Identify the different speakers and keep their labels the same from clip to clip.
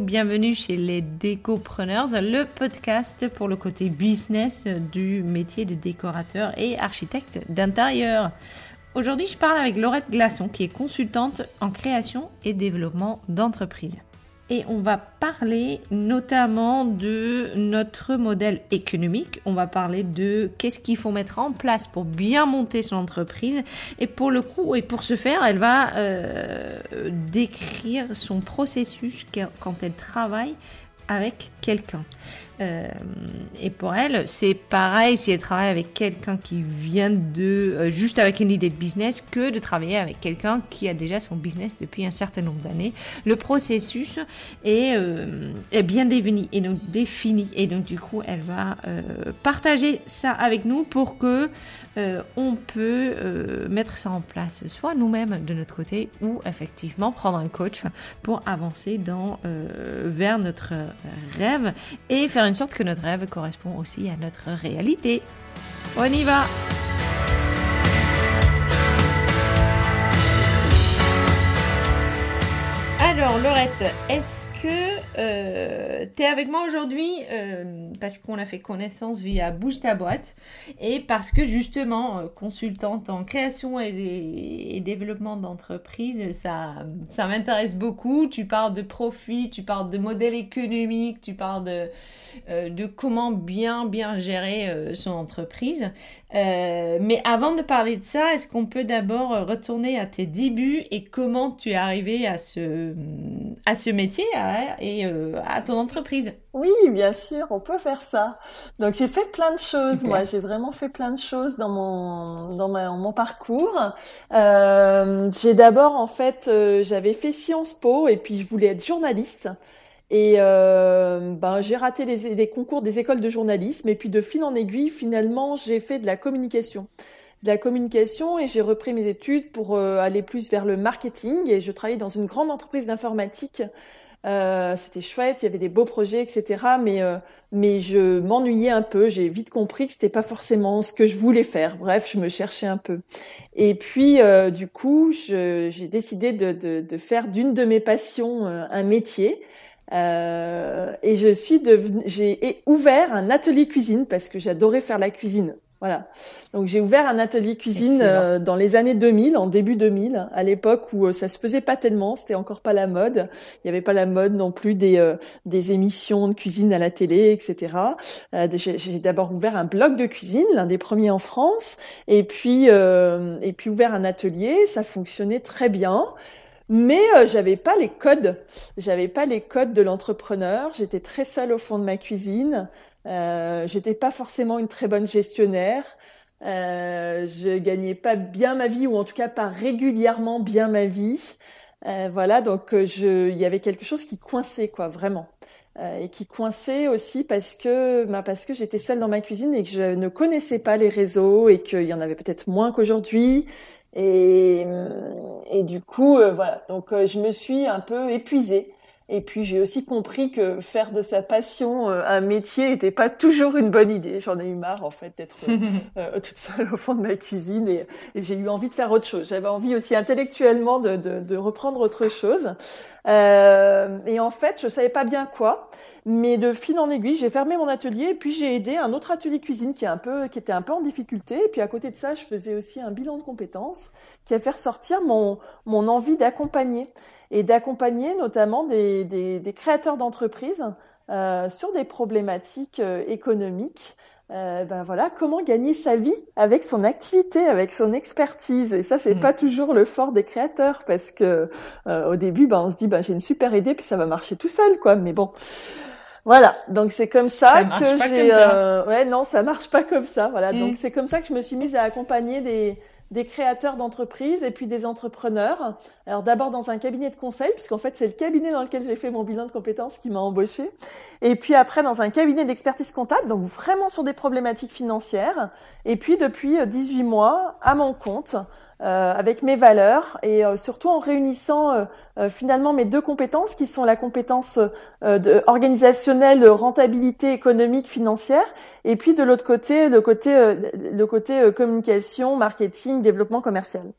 Speaker 1: bienvenue chez les Décopreneurs, le podcast pour le côté business du métier de décorateur et architecte d'intérieur. Aujourd'hui, je parle avec Laurette Glasson, qui est consultante en création et développement d'entreprise et on va parler notamment de notre modèle économique. On va parler de qu'est-ce qu'il faut mettre en place pour bien monter son entreprise. Et pour le coup, et pour ce faire, elle va euh, décrire son processus quand elle travaille avec quelqu'un. Euh, et pour elle, c'est pareil si elle travaille avec quelqu'un qui vient de euh, juste avec une idée de business que de travailler avec quelqu'un qui a déjà son business depuis un certain nombre d'années. Le processus est, euh, est bien défini et donc défini et donc du coup, elle va partager ça avec nous pour que on peut mettre ça en place, soit nous-mêmes de notre côté ou effectivement prendre un coach pour avancer dans vers notre rêve et faire une sorte que notre rêve correspond aussi à notre réalité. On y va Alors Laurette, est-ce que euh, tu es avec moi aujourd'hui euh, parce qu'on a fait connaissance via Bouge ta boîte et parce que justement, euh, consultante en création et, développement d'entreprise, ça, ça m'intéresse beaucoup. Tu parles de profit, tu parles de modèle économique, tu parles de, de comment bien, bien gérer son entreprise. mais avant de parler de ça, est-ce qu'on peut d'abord retourner à tes débuts et comment tu es arrivé à ce, à ce métier et à ton entreprise?
Speaker 2: Oui, bien sûr, on peut faire ça. Donc j'ai fait plein de choses. Moi, j'ai vraiment fait plein de choses dans mon dans mon parcours. Euh, j'ai d'abord en fait, euh, j'avais fait Sciences Po et puis je voulais être journaliste. Et euh, ben, j'ai raté les, les, concours des écoles de journalisme et puis de fil en aiguille, finalement, j'ai fait de la communication de la communication et j'ai repris mes études pour aller plus vers le marketing et je travaillais dans une grande entreprise d'informatique euh, c'était chouette, il y avait des beaux projets, etc. Mais euh, mais je m'ennuyais un peu. J'ai vite compris que c'était pas forcément ce que je voulais faire. Bref, je me cherchais un peu. Et puis euh, du coup, j'ai décidé de, de, de faire d'une de mes passions un métier. Et je suis devenue, j'ai ouvert un atelier cuisine parce que j'adorais faire la cuisine voilà. Donc j'ai ouvert un atelier cuisine euh, dans les années 2000, en début 2000, à l'époque où euh, ça se faisait pas tellement, c'était encore pas la mode. Il n'y avait pas la mode non plus des euh, des émissions de cuisine à la télé, etc. j'ai d'abord ouvert un blog de cuisine, l'un des premiers en France, et puis et puis ouvert un atelier. Ça fonctionnait très bien. Mais j'avais pas les codes, j'avais pas les codes de l'entrepreneur. J'étais très seule au fond de ma cuisine. Euh, j'étais pas forcément une très bonne gestionnaire. Euh, je gagnais pas bien ma vie ou en tout cas pas régulièrement bien ma vie. Euh, voilà, donc euh, je, il y avait quelque chose qui coinçait quoi, vraiment, euh, et qui coinçait aussi parce que, bah, parce que j'étais seule dans ma cuisine et que je ne connaissais pas les réseaux et qu'il y en avait peut-être moins qu'aujourd'hui. Et, du coup, voilà, donc je me suis un peu épuisée. Et puis j'ai aussi compris que faire de sa passion euh, un métier n'était pas toujours une bonne idée. J'en ai eu marre en fait d'être euh, euh, toute seule au fond de ma cuisine et, et j'ai eu envie de faire autre chose. J'avais envie aussi intellectuellement de, de, de reprendre autre chose. Euh, et en fait, je savais pas bien quoi, mais de fil en aiguille, j'ai fermé mon atelier et puis j'ai aidé un autre atelier cuisine qui est un peu, qui était un peu en difficulté. Et puis à côté de ça, je faisais aussi un bilan de compétences qui a fait ressortir mon mon envie d'accompagner et d'accompagner notamment des, des, des créateurs d'entreprises euh, sur des problématiques euh, économiques. Euh, ben voilà, comment gagner sa vie avec son activité, avec son expertise. Et ça, c'est mm. pas toujours le fort des créateurs parce que euh, au début, ben on se dit, ben j'ai une super idée puis ça va marcher tout seul, quoi. Mais bon, voilà. Donc c'est comme ça, que j'ai. Euh, ouais, non, ça marche pas comme ça. Voilà. Mm. Donc c'est comme ça que je me suis mise à accompagner des des créateurs d'entreprises et puis des entrepreneurs. Alors d'abord dans un cabinet de conseil, puisqu'en fait c'est le cabinet dans lequel j'ai fait mon bilan de compétences qui m'a embauché. Et puis après dans un cabinet d'expertise comptable, donc vraiment sur des problématiques financières. Et puis depuis 18 mois à mon compte euh, avec mes valeurs et euh, surtout en réunissant euh, finalement mes deux compétences qui sont la compétence de, organisationnelle, rentabilité économique, financière, et puis de l'autre côté le côté le côté communication, marketing, développement commercial.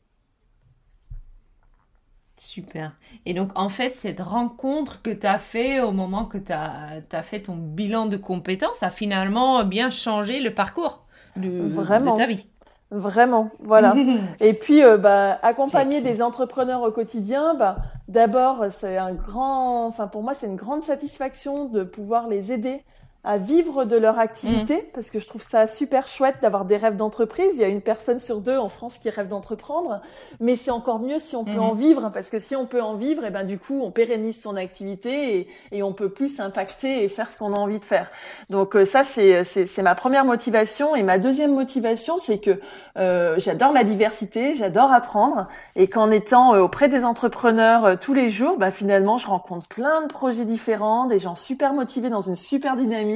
Speaker 1: Super. Et donc, en fait, cette rencontre que tu as fait au moment que tu as, as, fait ton bilan de compétences a finalement bien changé le parcours de,
Speaker 2: Vraiment.
Speaker 1: de ta vie.
Speaker 2: Vraiment, voilà. Et puis, euh, bah, accompagner des entrepreneurs au quotidien, bah, d'abord, c'est un grand, enfin, pour moi, c'est une grande satisfaction de pouvoir les aider à vivre de leur activité
Speaker 1: Mm.
Speaker 2: parce que je trouve ça super chouette d'avoir des rêves d'entreprise. Il y a une personne sur deux en France qui rêve d'entreprendre, mais c'est encore mieux si on peut
Speaker 1: Mhm.
Speaker 2: en vivre parce que si on peut en vivre, et ben du coup on pérennise son activité et, et on peut plus impacter et faire ce qu'on a envie de faire. Donc euh, ça c'est c'est c'est ma première motivation et ma deuxième motivation c'est que euh, j'adore la diversité, j'adore apprendre et qu'en étant euh, auprès des entrepreneurs euh, tous les jours, bah, finalement je rencontre plein de projets différents, des gens super motivés dans une super dynamique.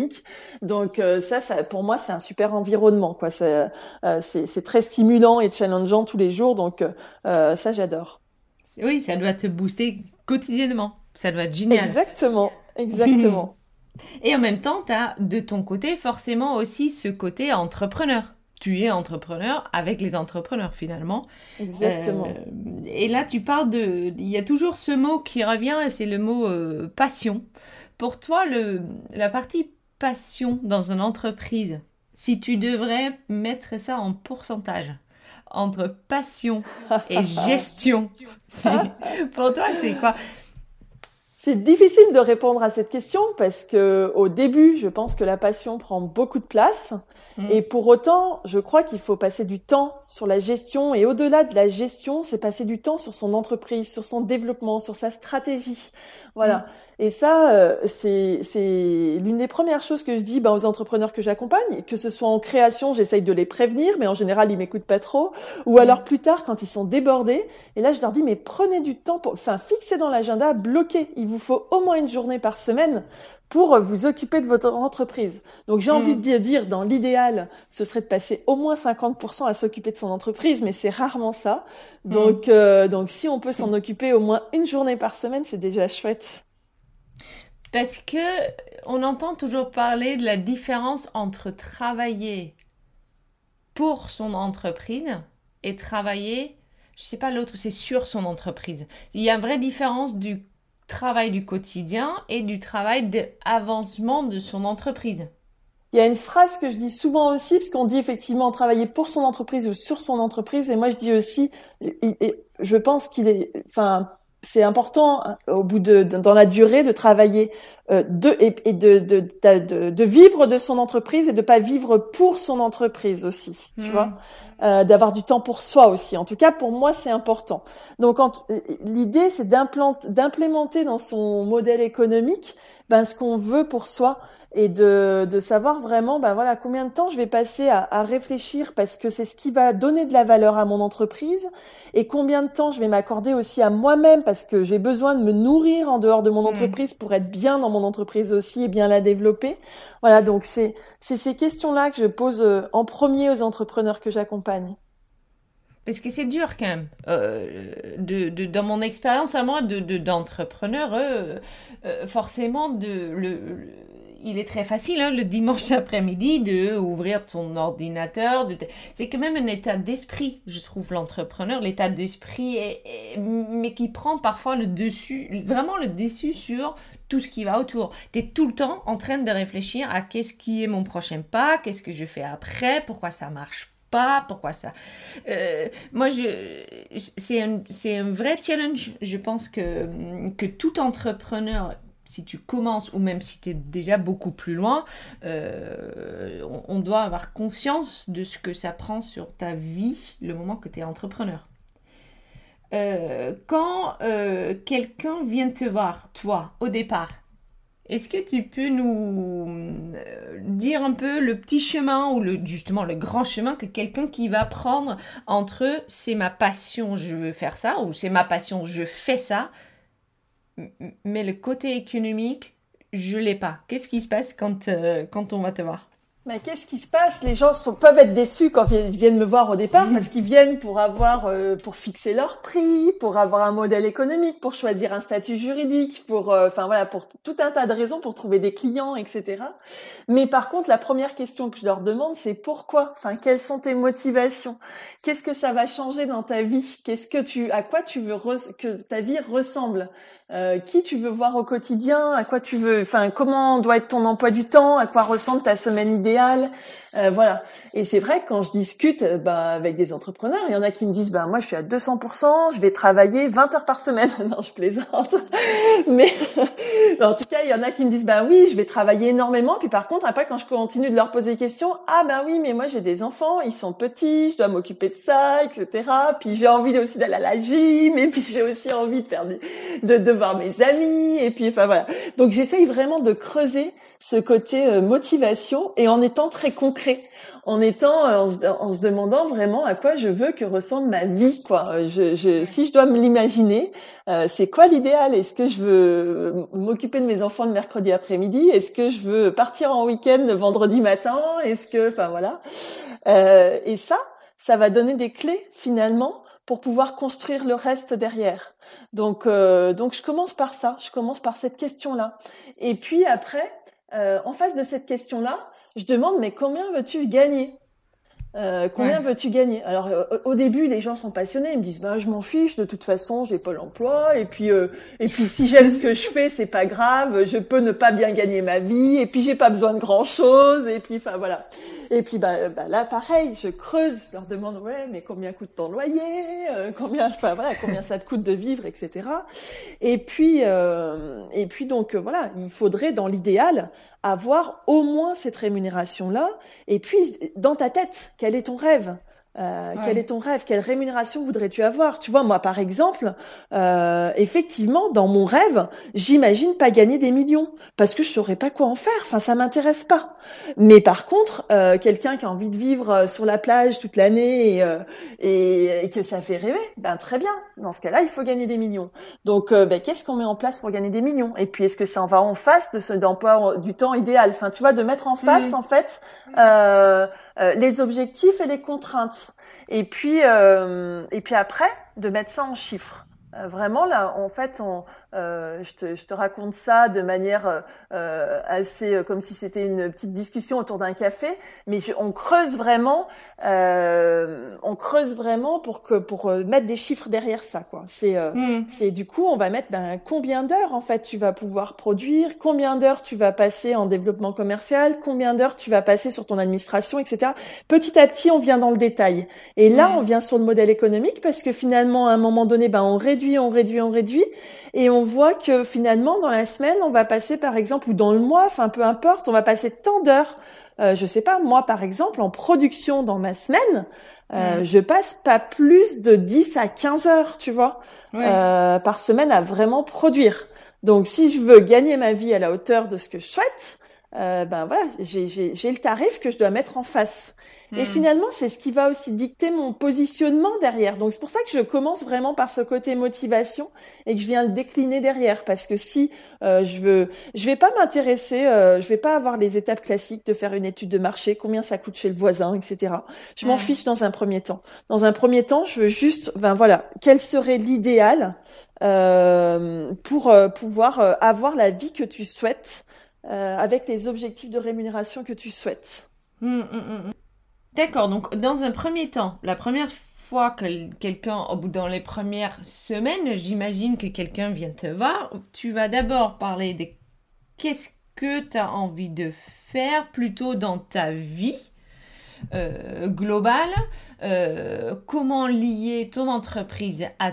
Speaker 2: Donc euh, ça, ça, pour moi, c'est un super environnement. quoi. C'est euh, c'est très stimulant et challengeant tous les jours. Donc euh, ça, j'adore.
Speaker 1: Oui, ça doit te booster quotidiennement. Ça doit être génial.
Speaker 2: Exactement, exactement.
Speaker 1: Et en même temps, tu as de ton côté forcément aussi ce côté entrepreneur. Tu es entrepreneur avec les entrepreneurs finalement.
Speaker 2: exactement.
Speaker 1: Euh, et là, tu parles de... Il y a toujours ce mot qui revient, c'est le mot euh, passion. Pour toi, le, la partie passion dans une entreprise, si tu devrais mettre ça en pourcentage entre passion et gestion, pour toi, c'est quoi?
Speaker 2: C'est difficile de répondre à cette question parce que au début, je pense que la passion prend beaucoup de place.
Speaker 1: Mm.
Speaker 2: Et pour autant, je crois qu'il faut passer du temps sur la gestion. Et au-delà de la gestion, c'est passer du temps sur son entreprise, sur son développement, sur sa stratégie. Voilà. Et ça, euh, c'est l'une des premières choses que je dis ben, aux entrepreneurs que j'accompagne, que ce soit en création, j'essaye de les prévenir, mais en général, ils m'écoutent pas trop. Ou alors plus tard, quand ils sont débordés, et là, je leur dis, mais prenez du temps pour, enfin, fixez dans l'agenda, bloquez. Il vous faut au moins une journée par semaine pour vous occuper de votre entreprise. Donc j'ai
Speaker 1: Mm.
Speaker 2: envie de dire, dans l'idéal, ce serait de passer au moins 50% à s'occuper de son entreprise, mais c'est rarement ça. Donc, euh, donc si on peut s'en occuper au moins une journée par semaine, c'est déjà chouette.
Speaker 1: Parce que on entend toujours parler de la différence entre travailler pour son entreprise et travailler, je sais pas l'autre, c'est sur son entreprise. Il y a une vraie différence du travail du quotidien et du travail d'avancement de son entreprise.
Speaker 2: Il y a une phrase que je dis souvent aussi, parce qu'on dit effectivement travailler pour son entreprise ou sur son entreprise, et moi je dis aussi, je pense qu'il est, enfin, c'est important hein, au bout de, de- dans la durée de travailler euh, de et, et de, de, de, de- vivre de son entreprise et de pas vivre pour son entreprise aussi, tu vois, Euh, d'avoir du temps pour soi aussi. En tout cas, pour moi, c'est important. Donc, l'idée, c'est d'implémenter dans son modèle économique ben, ce qu'on veut pour soi et de, de savoir vraiment ben voilà combien de temps je vais passer à, à réfléchir parce que c'est ce qui va donner de la valeur à mon entreprise et combien de temps je vais m'accorder aussi à moi-même parce que j'ai besoin de me nourrir en dehors de mon
Speaker 1: Mm.
Speaker 2: entreprise pour être bien dans mon entreprise aussi et bien la développer. Voilà, donc c'est c'est ces questions-là que je pose euh, en premier aux entrepreneurs que j'accompagne.
Speaker 1: Parce que c'est dur quand même. Euh, de, de- dans mon expérience à moi de, de- d'entrepreneur, euh, euh, forcément, de, le, le- il est très facile hein, le dimanche après-midi de ouvrir ton ordinateur. C'est quand même un état d'esprit, je trouve, l'entrepreneur. L'état d'esprit, mais qui prend parfois le dessus, vraiment le dessus sur tout ce qui va autour. Tu es tout le temps en train de réfléchir à qu'est-ce qui est mon prochain pas, qu'est-ce que je fais après, pourquoi ça marche pas, pourquoi ça. Euh, moi, je, c'est un, vrai challenge. Je pense que tout entrepreneur, si tu commences ou même si tu es déjà beaucoup plus loin, euh, on, doit avoir conscience de ce que ça prend sur ta vie le moment que tu es entrepreneur. Euh, quand euh, quelqu'un vient te voir, toi, au départ, est-ce que tu peux nous dire un peu le petit chemin ou justement le grand chemin que quelqu'un qui va prendre entre c'est ma passion, je veux faire ça, ou c'est ma passion, je fais ça, mais le côté économique, je l'ai pas. Qu'est-ce qui se passe quand, euh, quand on va te voir?
Speaker 2: Mais qu'est-ce qui se passe? Les gens sont, peuvent être déçus quand ils viennent me voir au départ parce qu'ils viennent pour avoir, euh, pour fixer leur prix, pour avoir un modèle économique, pour choisir un statut juridique, pour, euh, enfin voilà, pour tout un tas de raisons, pour trouver des clients, etc. Mais par contre, la première question que je leur demande, c'est pourquoi? Enfin, quelles sont tes motivations? Qu'est-ce que ça va changer dans ta vie? Qu'est-ce que tu, à quoi tu veux que ta vie ressemble? Euh, qui tu veux voir au quotidien, à quoi tu veux, enfin comment doit être ton emploi du temps, à quoi ressemble ta semaine idéale, euh, voilà. Et c'est vrai que quand je discute euh, bah, avec des entrepreneurs, il y en a qui me disent bah moi je suis à 200%, je vais travailler 20 heures par semaine. non, je plaisante. Mais en tout cas, il y en a qui me disent bah oui, je vais travailler énormément. Puis par contre, après quand je continue de leur poser des questions, ah bah oui, mais moi j'ai des enfants, ils sont petits, je dois m'occuper de ça, etc. Puis j'ai envie aussi d'aller à la gym, et puis j'ai aussi envie de faire de, de voir mes amis, et puis enfin voilà. Donc j'essaye vraiment de creuser ce côté euh, motivation et en étant très concret, en étant euh, en se, demandant vraiment à quoi je veux que ressemble ma vie quoi. Euh, je, je, si je dois me l'imaginer, c'est quoi l'idéal? Est-ce que je veux m'occuper de mes enfants le mercredi après-midi? Est-ce que je veux partir en week-end le vendredi matin? Est-ce que enfin voilà. et ça, ça va donner des clés finalement pour pouvoir construire le reste derrière. Donc, donc je commence par ça, je commence par cette question-là. Et puis après, euh, en face de cette question-là, je demande mais combien veux-tu gagner? Euh, combien veux-tu gagner? Alors euh, au début, les gens sont passionnés, ils me disent bah je m'en fiche, de toute façon, j'ai pas l'emploi et puis et puis si j'aime ce que je fais, c'est pas grave, je peux ne pas bien gagner ma vie et puis j'ai pas besoin de grand-chose et puis enfin voilà. Et puis bah, bah, là, pareil, je creuse, je leur demande ouais, mais combien coûte ton loyer, euh, combien, enfin voilà, combien ça te coûte de vivre, etc. Et puis euh, et puis donc euh, voilà, il faudrait dans l'idéal avoir au moins cette rémunération là. Et puis dans ta tête, quel est ton rêve? Euh, Quel est ton rêve? Quelle rémunération voudrais-tu avoir? Tu vois, moi, par exemple, euh, effectivement, dans mon rêve, j'imagine pas gagner des millions parce que je saurais pas quoi en faire. Enfin, ça m'intéresse pas. Mais par contre, euh, quelqu'un qui a envie de vivre sur la plage toute l'année et, euh, et, que ça fait rêver, ben très bien. Dans ce cas-là, il faut gagner des millions. Donc, ben, qu'est-ce qu'on met en place pour gagner des millions? Et puis, est-ce que ça en va en face de ce d'emploi du temps idéal? Enfin, tu vois, de mettre en face, en fait. Euh, les objectifs et les contraintes. Et puis, euh, et puis après, de mettre ça en chiffres. Euh, vraiment, là, en fait, on, euh, je, te, je, te, raconte ça de manière euh, assez comme si c'était une petite discussion autour d'un café, mais on creuse vraiment, euh, on creuse vraiment pour que pour mettre des chiffres derrière ça, quoi. C'est mm. c'est du coup, on va mettre ben, combien d'heures en fait tu vas pouvoir produire, combien d'heures tu vas passer en développement commercial, combien d'heures tu vas passer sur ton administration, etc. Petit à petit, on vient dans le détail. Et là, mm. on vient sur le modèle économique parce que finalement, à un moment donné, ben on réduit, on réduit, on réduit, et on voit que finalement dans la semaine, on va passer par exemple ou dans le mois, enfin peu importe, on va passer tant d'heures. Euh, je sais pas, moi par exemple en production dans ma semaine, euh, mm. je passe pas plus de 10 à 15 heures, tu vois, euh, par semaine à vraiment produire. Donc si je veux gagner ma vie à la hauteur de ce que je souhaite, euh, ben voilà, j'ai le tarif que je dois mettre en face. Et hmm. finalement, c'est ce qui va aussi dicter mon positionnement derrière. Donc c'est pour ça que je commence vraiment par ce côté motivation et que je viens le décliner derrière. Parce que si euh, je veux, je vais pas m'intéresser, euh, je vais pas avoir les étapes classiques de faire une étude de marché, combien ça coûte chez le voisin, etc. Je m'en hmm. fiche dans un premier temps. Dans un premier temps, je veux juste, ben voilà, quel serait l'idéal euh, pour euh, pouvoir euh, avoir la vie que tu souhaites avec les objectifs de rémunération que tu souhaites.
Speaker 1: Hmm, D'accord, donc dans un premier temps, la première fois que quelqu'un, au bout dans les premières semaines, j'imagine que quelqu'un vient te voir, tu vas d'abord parler de qu'est-ce que tu as envie de faire plutôt dans ta vie euh, globale, euh, comment lier ton entreprise à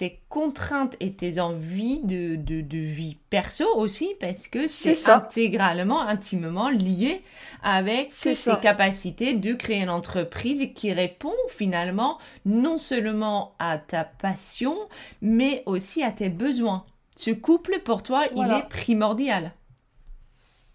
Speaker 1: tes contraintes et tes envies de, de, vie perso aussi, parce que c'est intégralement, intimement lié avec tes capacités de créer une entreprise qui répond finalement non seulement à ta passion, mais aussi à tes besoins. Ce couple, pour toi, il est primordial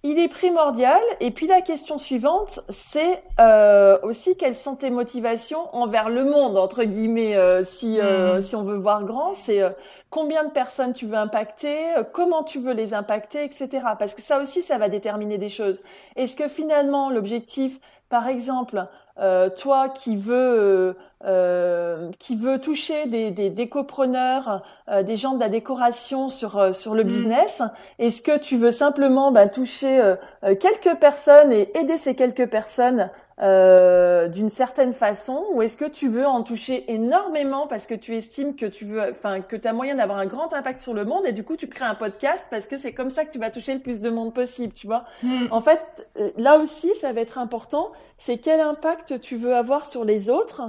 Speaker 2: il est primordial. Et puis la question suivante, c'est euh, aussi quelles sont tes motivations envers le monde, entre guillemets, euh, si, euh, hmm. si on veut voir grand, c'est combien de personnes tu veux impacter, comment tu veux les impacter, etc. Parce que ça aussi, ça va déterminer des choses. Est-ce que finalement l'objectif, par exemple, euh, toi qui veux euh, euh, qui veut toucher des, des décopreneurs, des gens de la décoration sur sur le mm. business, est-ce que tu veux simplement bah, toucher quelques personnes et aider ces quelques personnes euh, d'une certaine façon ou est-ce que tu veux en toucher énormément parce que tu estimes que tu veux enfin que tu as moyen d'avoir un grand impact sur le monde et du coup tu crées un podcast parce que c'est comme ça que tu vas toucher le plus de monde possible tu vois hmm. en fait euh, là aussi ça va être important c'est quel impact tu veux avoir sur les autres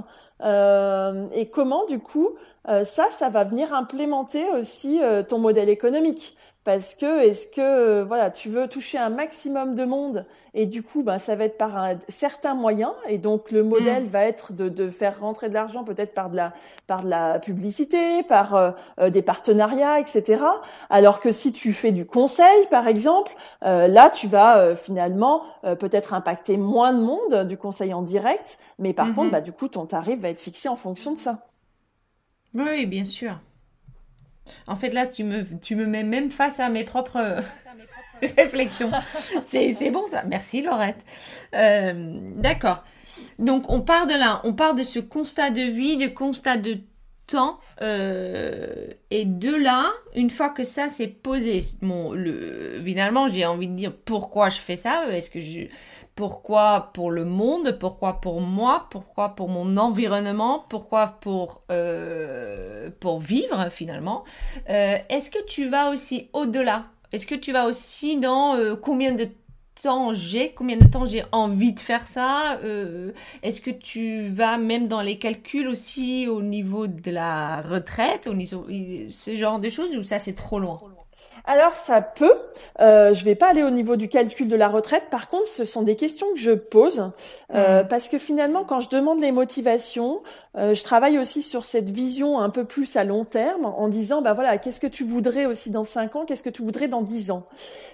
Speaker 2: euh, et comment du coup euh, ça ça va venir implémenter aussi ton modèle économique parce que est-ce que euh, voilà tu veux toucher un maximum de monde et du coup ben ça va être par un certain moyen et donc le modèle mm. va être de, de faire rentrer de l'argent peut-être par de la par de la publicité par euh, euh, des partenariats etc alors que si tu fais du conseil par exemple là tu vas finalement peut-être impacter moins de monde du conseil en direct mais par contre mm-hmm. bah du coup ton tarif va être fixé en fonction de ça
Speaker 1: oui bien sûr en fait, là, tu me, tu me mets même face à mes propres réflexions. C'est bon ça. Merci Laurette. Euh, d'accord. Donc, on part de là. On part de ce constat de vie, de constat de Euh, et de là, une fois que ça s'est posé, finalement, j'ai envie de dire pourquoi je fais ça? Est-ce que je pourquoi pour le monde, pourquoi pour moi, pourquoi pour mon environnement, pourquoi pour, euh, vivre finalement? Euh, est-ce que tu vas aussi au-delà? Est-ce que tu vas aussi dans combien de temps j'ai, combien de temps j'ai envie de faire ça Est-ce que tu vas même dans les calculs aussi au niveau de la retraite, au niveau, ce genre de choses ou ça c'est trop loin?
Speaker 2: Alors ça peut. Euh, je vais pas aller au niveau du calcul de la retraite. Par contre, ce sont des questions que je pose euh, mmh. parce que finalement, quand je demande les motivations, euh, je travaille aussi sur cette vision un peu plus à long terme en disant, bah voilà, qu'est-ce que tu voudrais aussi dans cinq ans, qu'est-ce que tu voudrais dans dix ans?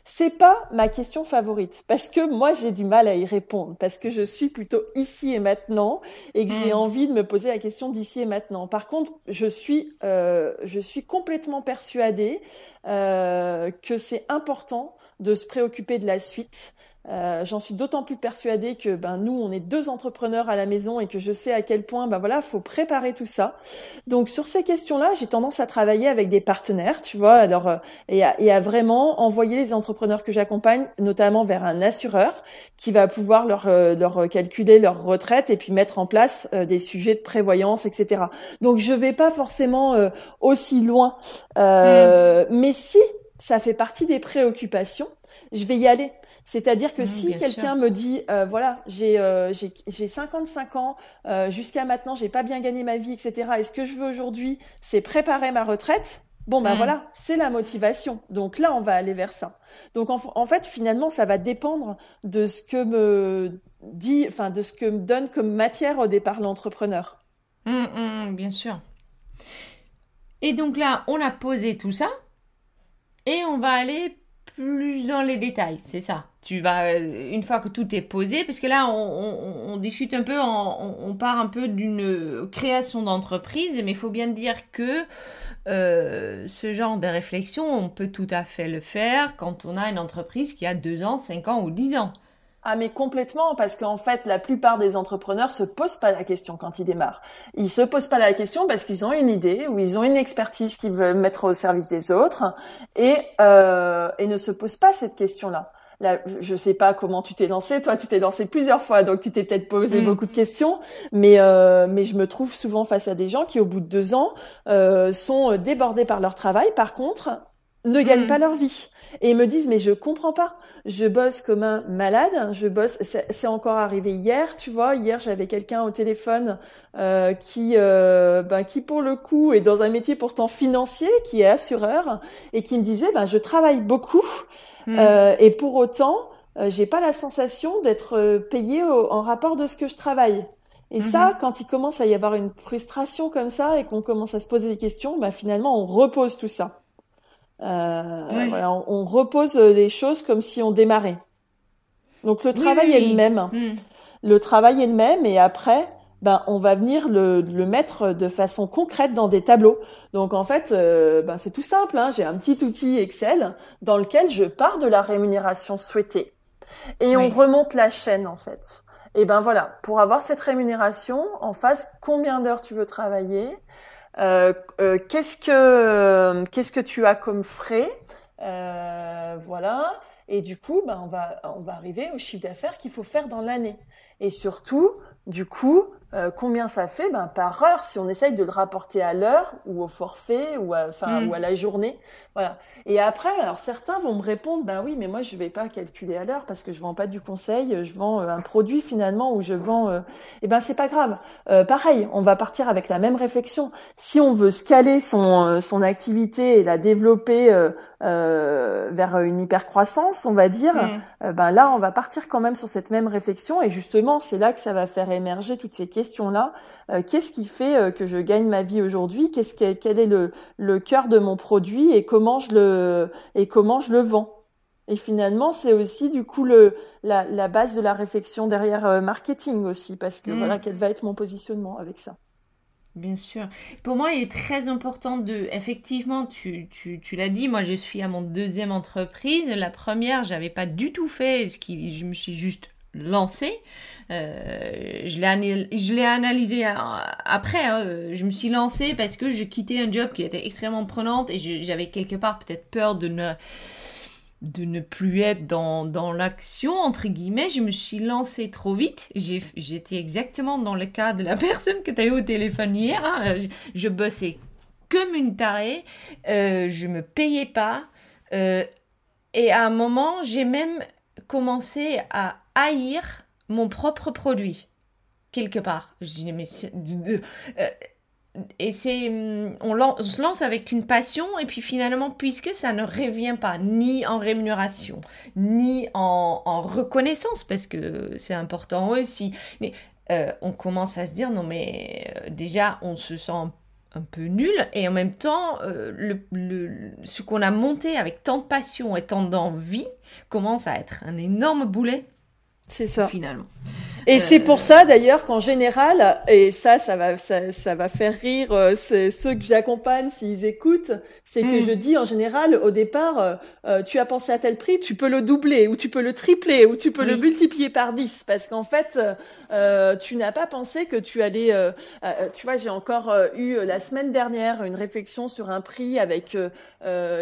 Speaker 2: C'est pas ma question favorite parce que moi j'ai du mal à y répondre parce que je suis plutôt ici et maintenant et que j'ai mmh. envie de me poser la question d'ici et maintenant. Par contre, je suis euh, je suis complètement persuadée euh, que c'est important de se préoccuper de la suite. Euh, J'en suis d'autant plus persuadée que ben nous on est deux entrepreneurs à la maison et que je sais à quel point ben voilà faut préparer tout ça. Donc sur ces questions-là, j'ai tendance à travailler avec des partenaires, tu vois, alors euh, et, à, et à vraiment envoyer les entrepreneurs que j'accompagne, notamment vers un assureur qui va pouvoir leur euh, leur calculer leur retraite et puis mettre en place euh, des sujets de prévoyance, etc. Donc je vais pas forcément aussi loin, mmh. mais si ça fait partie des préoccupations, je vais y aller c'est-à-dire que si quelqu'un me dit, euh, voilà, j'ai euh, j'ai 55 ans, euh, jusqu'à maintenant, j'ai pas bien gagné ma vie, etc. Et ce que je veux aujourd'hui, c'est préparer ma retraite? Bon ben voilà, c'est la motivation. Donc là, on va aller vers ça. Donc en, fait, finalement, ça va dépendre de ce que me dit, enfin de ce que me donne comme matière au départ l'entrepreneur.
Speaker 1: Hum, hum, hum, bien sûr. Et donc là, on a posé tout ça et on va aller plus dans les détails, c'est ça. Tu vas, euh, une fois que tout est posé, parce que là, on, discute un peu, on, part un peu d'une création d'entreprise, mais il faut bien dire que euh, ce genre de réflexion, on peut tout à fait le faire quand on a une entreprise qui a deux ans, cinq ans ou dix ans.
Speaker 2: Ah mais complètement parce qu'en fait la plupart des entrepreneurs se posent pas la question quand ils démarrent. Ils se posent pas la question parce qu'ils ont une idée ou ils ont une expertise qu'ils veulent mettre au service des autres et euh, et ne se posent pas cette question-là. Là, je sais pas comment tu t'es lancé. Toi, tu t'es lancé plusieurs fois, donc tu t'es peut-être posé mm. beaucoup de questions. Mais euh, mais je me trouve souvent face à des gens qui, au bout de deux ans, euh, sont débordés par leur travail. Par contre, ne gagnent mm. pas leur vie et me disent mais je comprends pas. Je bosse comme un malade. Je bosse. C'est encore arrivé hier, tu vois. Hier j'avais quelqu'un au téléphone euh, qui euh, ben, qui pour le coup est dans un métier pourtant financier, qui est assureur et qui me disait ben je travaille beaucoup mm. euh, et pour autant j'ai pas la sensation d'être payé en rapport de ce que je travaille. Et ça, mm-hmm. quand il commence à y avoir une frustration comme ça et qu'on commence à se poser des questions, ben finalement on repose tout ça. Euh, on, repose les choses comme si on démarrait. Donc le travail est le même. Hmm. Le travail est le même et après, ben on va venir le, le mettre de façon concrète dans des tableaux. Donc en fait, ben, c'est tout simple. Hein. J'ai un petit outil Excel dans lequel je pars de la rémunération souhaitée et on remonte la chaîne en fait. Et ben voilà, pour avoir cette rémunération, en face, combien d'heures tu veux travailler, euh, euh, qu'est-ce que qu'est-ce que tu as comme frais, euh, voilà. Et du coup, ben on va on va arriver au chiffre d'affaires qu'il faut faire dans l'année. Et surtout, du coup, euh, combien ça fait ben, par heure si on essaye de le rapporter à l'heure ou au forfait ou à, mm. ou à la journée voilà et après alors certains vont me répondre ben oui mais moi je vais pas calculer à l'heure parce que je vends pas du conseil je vends euh, un produit finalement où je vends euh... eh ben c'est pas grave euh, pareil on va partir avec la même réflexion si on veut scaler son son activité et la développer vers une hyper croissance on va dire mm. ben là on va partir quand même sur cette même réflexion et justement c'est là que ça va faire émerger toutes ces questions question-là. Euh, qu'est-ce qui fait euh, que je gagne ma vie aujourd'hui? Qu'est-ce quel est le, le cœur de mon produit et comment je le et comment je le vends? Et finalement, c'est aussi du coup le la, la, base de la réflexion derrière euh, marketing aussi, parce que voilà, mmh. quel va être mon positionnement avec ça.
Speaker 1: Bien sûr. Pour moi, il est très important de... Effectivement, tu, tu, tu l'as dit, moi je suis à mon deuxième entreprise. La première, j'avais pas du tout fait ce qui... Je me suis juste lancé. Euh, je l'ai analysé après. Hein. Je me suis lancée parce que je quittais un job qui était extrêmement prenante et j'avais quelque part peut-être peur de ne, de ne plus être dans, dans l'action, entre guillemets. Je me suis lancée trop vite. J'étais exactement dans le cas de la personne que tu as eu au téléphone hier. Hein. Je, bossais comme une tarée. Euh, je me payais pas. Euh, et à un moment, j'ai même commencé à haïr mon propre produit, quelque part. Je dis, mais euh, et c'est on, se lance avec une passion et puis finalement puisque ça ne revient pas ni en rémunération ni en, reconnaissance parce que c'est important aussi mais euh, on commence à se dire non mais euh, déjà on se sent un peu nul et en même temps le, ce qu'on a monté avec tant de passion et tant d'envie commence à être un énorme boulet
Speaker 2: c'est ça.
Speaker 1: Finalement.
Speaker 2: Et c'est pour ça d'ailleurs qu'en général, et ça, ça va, ça, ça va faire rire euh, ceux que j'accompagne s'ils écoutent, c'est que hmm. je dis en général au départ, euh, euh, tu as pensé à tel prix, tu peux le doubler ou tu peux le tripler ou tu peux le multiplier par 10 parce qu'en fait, tu n'as pas pensé que tu allais, tu vois, j'ai encore eu la semaine dernière une réflexion sur un prix avec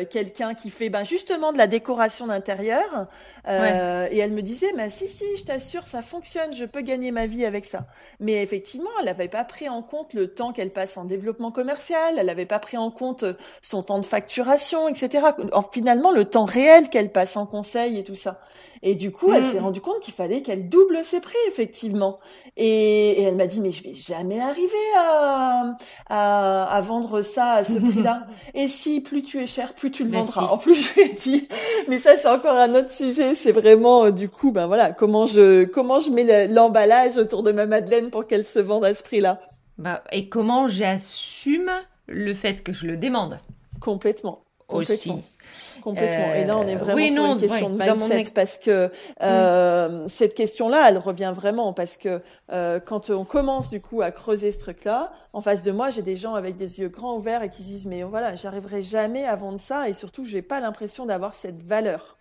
Speaker 2: quelqu'un qui fait ben, justement de la décoration d'intérieur et elle me disait, mais si si, je t'assure, ça fonctionne, je gagner ma vie avec ça. Mais effectivement, elle n'avait pas pris en compte le temps qu'elle passe en développement commercial, elle n'avait pas pris en compte son temps de facturation, etc. En, finalement, le temps réel qu'elle passe en conseil et tout ça. Et du coup, elle s'est mm. rendue compte qu'il fallait qu'elle double ses prix, effectivement. Et, elle m'a dit, mais je vais jamais arriver à, à, vendre ça à ce prix-là. et si plus tu es cher, plus tu le vendras. En plus, je lui ai dit, mais ça, c'est encore un autre sujet. C'est vraiment, euh, du coup, ben voilà, comment je, comment je mets l'emballage autour de ma Madeleine pour qu'elle se vende à ce prix-là.
Speaker 1: Bah, et comment j'assume le fait que je le demande?
Speaker 2: Complètement. Aussi. Complètement. Et là, on est euh, vraiment sur une question de mindset parce que euh, cette question-là, elle revient vraiment parce que euh, quand on commence du coup à creuser ce truc-là, en face de moi, j'ai des gens avec des yeux grands ouverts et qui disent mais voilà, j'arriverai jamais à vendre ça et surtout, j'ai pas l'impression d'avoir cette valeur.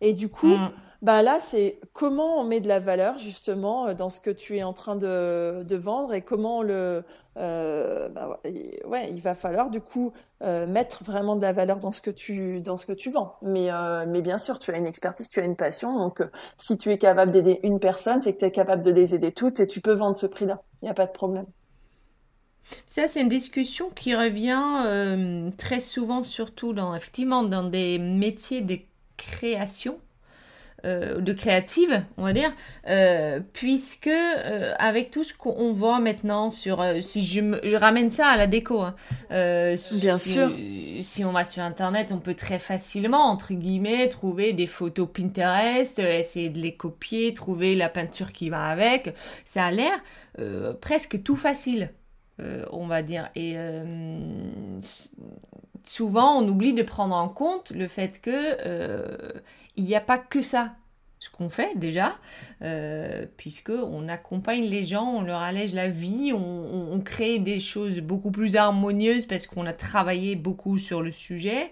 Speaker 2: Et du coup, mm. bah là, c'est comment on met de la valeur justement dans ce que tu es en train de, de vendre et comment on le euh, bah, ouais, il va falloir du coup euh, mettre vraiment de la valeur dans ce que tu dans ce que tu vends. Mais euh, mais bien sûr, tu as une expertise, tu as une passion, donc si tu es capable d'aider une personne, c'est que tu es capable de les aider toutes et tu peux vendre ce prix-là. Il n'y a pas de problème.
Speaker 1: Ça, c'est une discussion qui revient très souvent, surtout dans effectivement dans des métiers de création euh, de créative, on va dire, euh, puisque euh, avec tout ce qu'on voit maintenant sur, si je, ramène ça à la déco, hein,
Speaker 2: bien sûr,
Speaker 1: si on va sur internet, on peut très facilement entre guillemets trouver des photos Pinterest, essayer de les copier, trouver la peinture qui va avec. Ça a l'air presque tout facile. on va dire. Et souvent, on oublie de prendre en compte le fait que il n'y a pas que ça. Ce qu'on fait déjà, euh, puisque on accompagne les gens, on leur allège la vie, on, crée des choses beaucoup plus harmonieuses parce qu'on a travaillé beaucoup sur le sujet.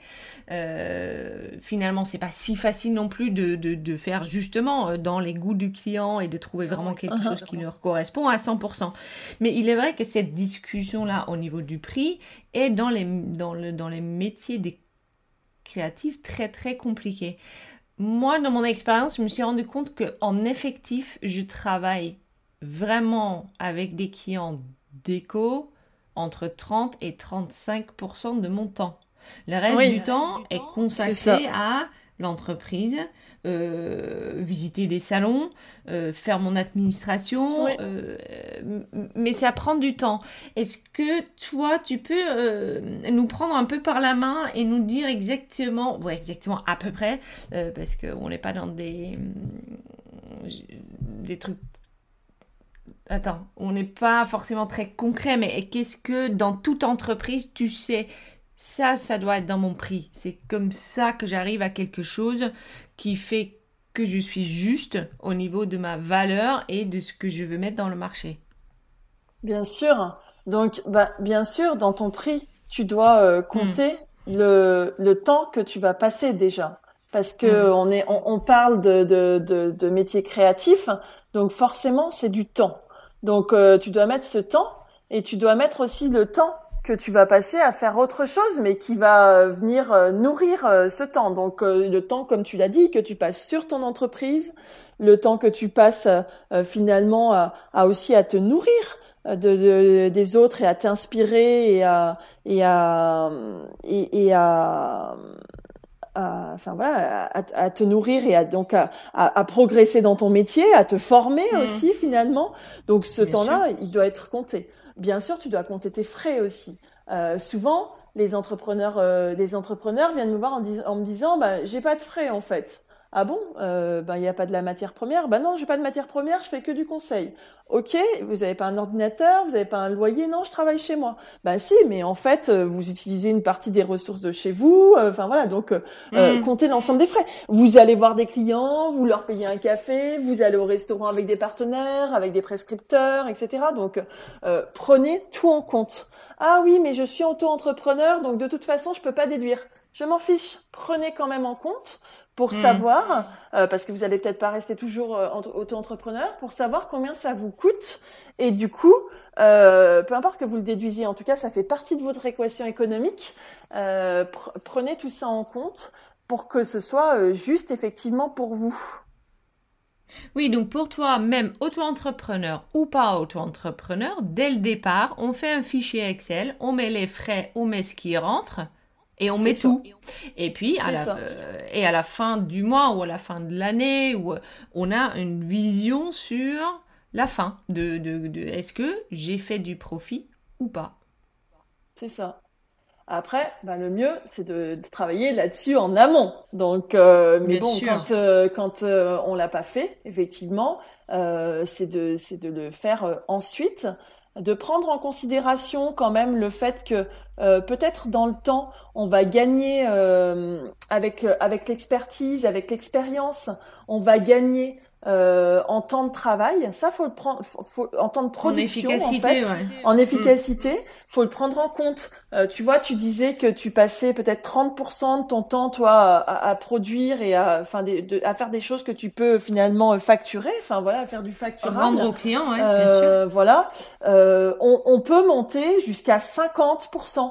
Speaker 1: Euh, finalement, c'est pas si facile non plus de, faire justement euh, dans les goûts du client et de trouver vraiment quelque chose qui leur correspond à 100%. Mais il est vrai que cette discussion-là au niveau du prix est dans les, dans le, dans les métiers des créatifs très très compliquée moi, dans mon expérience, je me suis rendu compte qu'en effectif, je travaille vraiment avec des clients déco entre 30 et 35% de mon temps. Le reste du temps est consacré à l'entreprise, euh, visiter des salons, euh, faire mon administration, euh, mais ça prend du temps. Est-ce que toi, tu peux nous prendre un peu par la main et nous dire exactement, ouais, exactement à peu près, parce qu'on n'est pas dans des, des trucs Attends, on n'est pas forcément très concret, mais qu'est-ce que dans toute entreprise, tu sais ça, ça doit être dans mon prix. C'est comme ça que j'arrive à quelque chose qui fait que je suis juste au niveau de ma valeur et de ce que je veux mettre dans le marché.
Speaker 2: Bien sûr. Donc, bah, bien sûr, dans ton prix, tu dois euh, compter hmm. le, le temps que tu vas passer déjà. Parce que hmm. on, est, on, parle de, de, de, de métiers créatifs, donc forcément, c'est du temps. Donc, euh, tu dois mettre ce temps et tu dois mettre aussi le temps que tu vas passer à faire autre chose, mais qui va euh, venir euh, nourrir euh, ce temps. Donc le temps, comme tu l'as dit, que tu passes sur ton entreprise, le temps que tu passes finalement à, aussi à te nourrir de, des autres et à t'inspirer et à et à et, à, enfin voilà, à, te nourrir et à donc à, à, progresser dans ton métier, à te former mmh. aussi finalement. Donc ce temps-là, il doit être compté. Bien sûr, tu dois compter tes frais aussi. Euh, souvent, les entrepreneurs, euh, entrepreneurs viennent me voir en, en me disant, bah, j'ai pas de frais en fait. Ah bon euh, Ben il n'y a pas de la matière première. Ben non, j'ai pas de matière première, je fais que du conseil. Ok, vous n'avez pas un ordinateur, vous n'avez pas un loyer, non, je travaille chez moi. Ben si, mais en fait, euh, vous utilisez une partie des ressources de chez vous. Euh, enfin voilà, donc euh, mm. comptez l'ensemble des frais. Vous allez voir des clients, vous leur payez un café, vous allez au restaurant avec des partenaires, avec des prescripteurs, etc. Donc prenez tout en compte. Ah oui, mais je suis auto-entrepreneur, donc de toute façon, je peux pas déduire. Je m'en fiche. Prenez quand même en compte pour hmm. savoir, euh, parce que vous allez peut-être pas rester toujours euh, auto-entrepreneur, pour savoir combien ça vous coûte. Et du coup, euh, peu importe que vous le déduisiez, en tout cas, ça fait partie de votre équation économique. prenez tout ça en compte pour que ce soit juste effectivement pour vous.
Speaker 1: Oui, donc pour toi, même auto-entrepreneur ou pas auto-entrepreneur, dès le départ, on fait un fichier Excel, on met les frais, on met ce qui rentre, et on met tout. Et puis, à la, euh, et à la fin du mois ou à la fin de l'année, où euh, on a une vision sur la fin de, de, de est-ce que j'ai fait du profit ou pas.
Speaker 2: C'est ça. Après, bah, le mieux, c'est de, travailler là-dessus en amont. Donc, euh, mais bon, quand, quand on l'a pas fait, effectivement, c'est de, c'est de le faire ensuite de prendre en considération quand même le fait que euh, peut-être dans le temps on va gagner euh, avec avec l'expertise, avec l'expérience, on va gagner euh, en temps de travail, ça faut le prendre, faut, en temps de production en, fait, en mm. efficacité, faut le prendre en compte. Euh, tu vois, tu disais que tu passais peut-être 30% de ton temps toi à, à produire et à, enfin, à faire des choses que tu peux finalement facturer, enfin voilà, à faire du facturage.
Speaker 1: Vendre aux clients, ouais, bien sûr. Euh,
Speaker 2: voilà, on, on, peut monter jusqu'à 50%.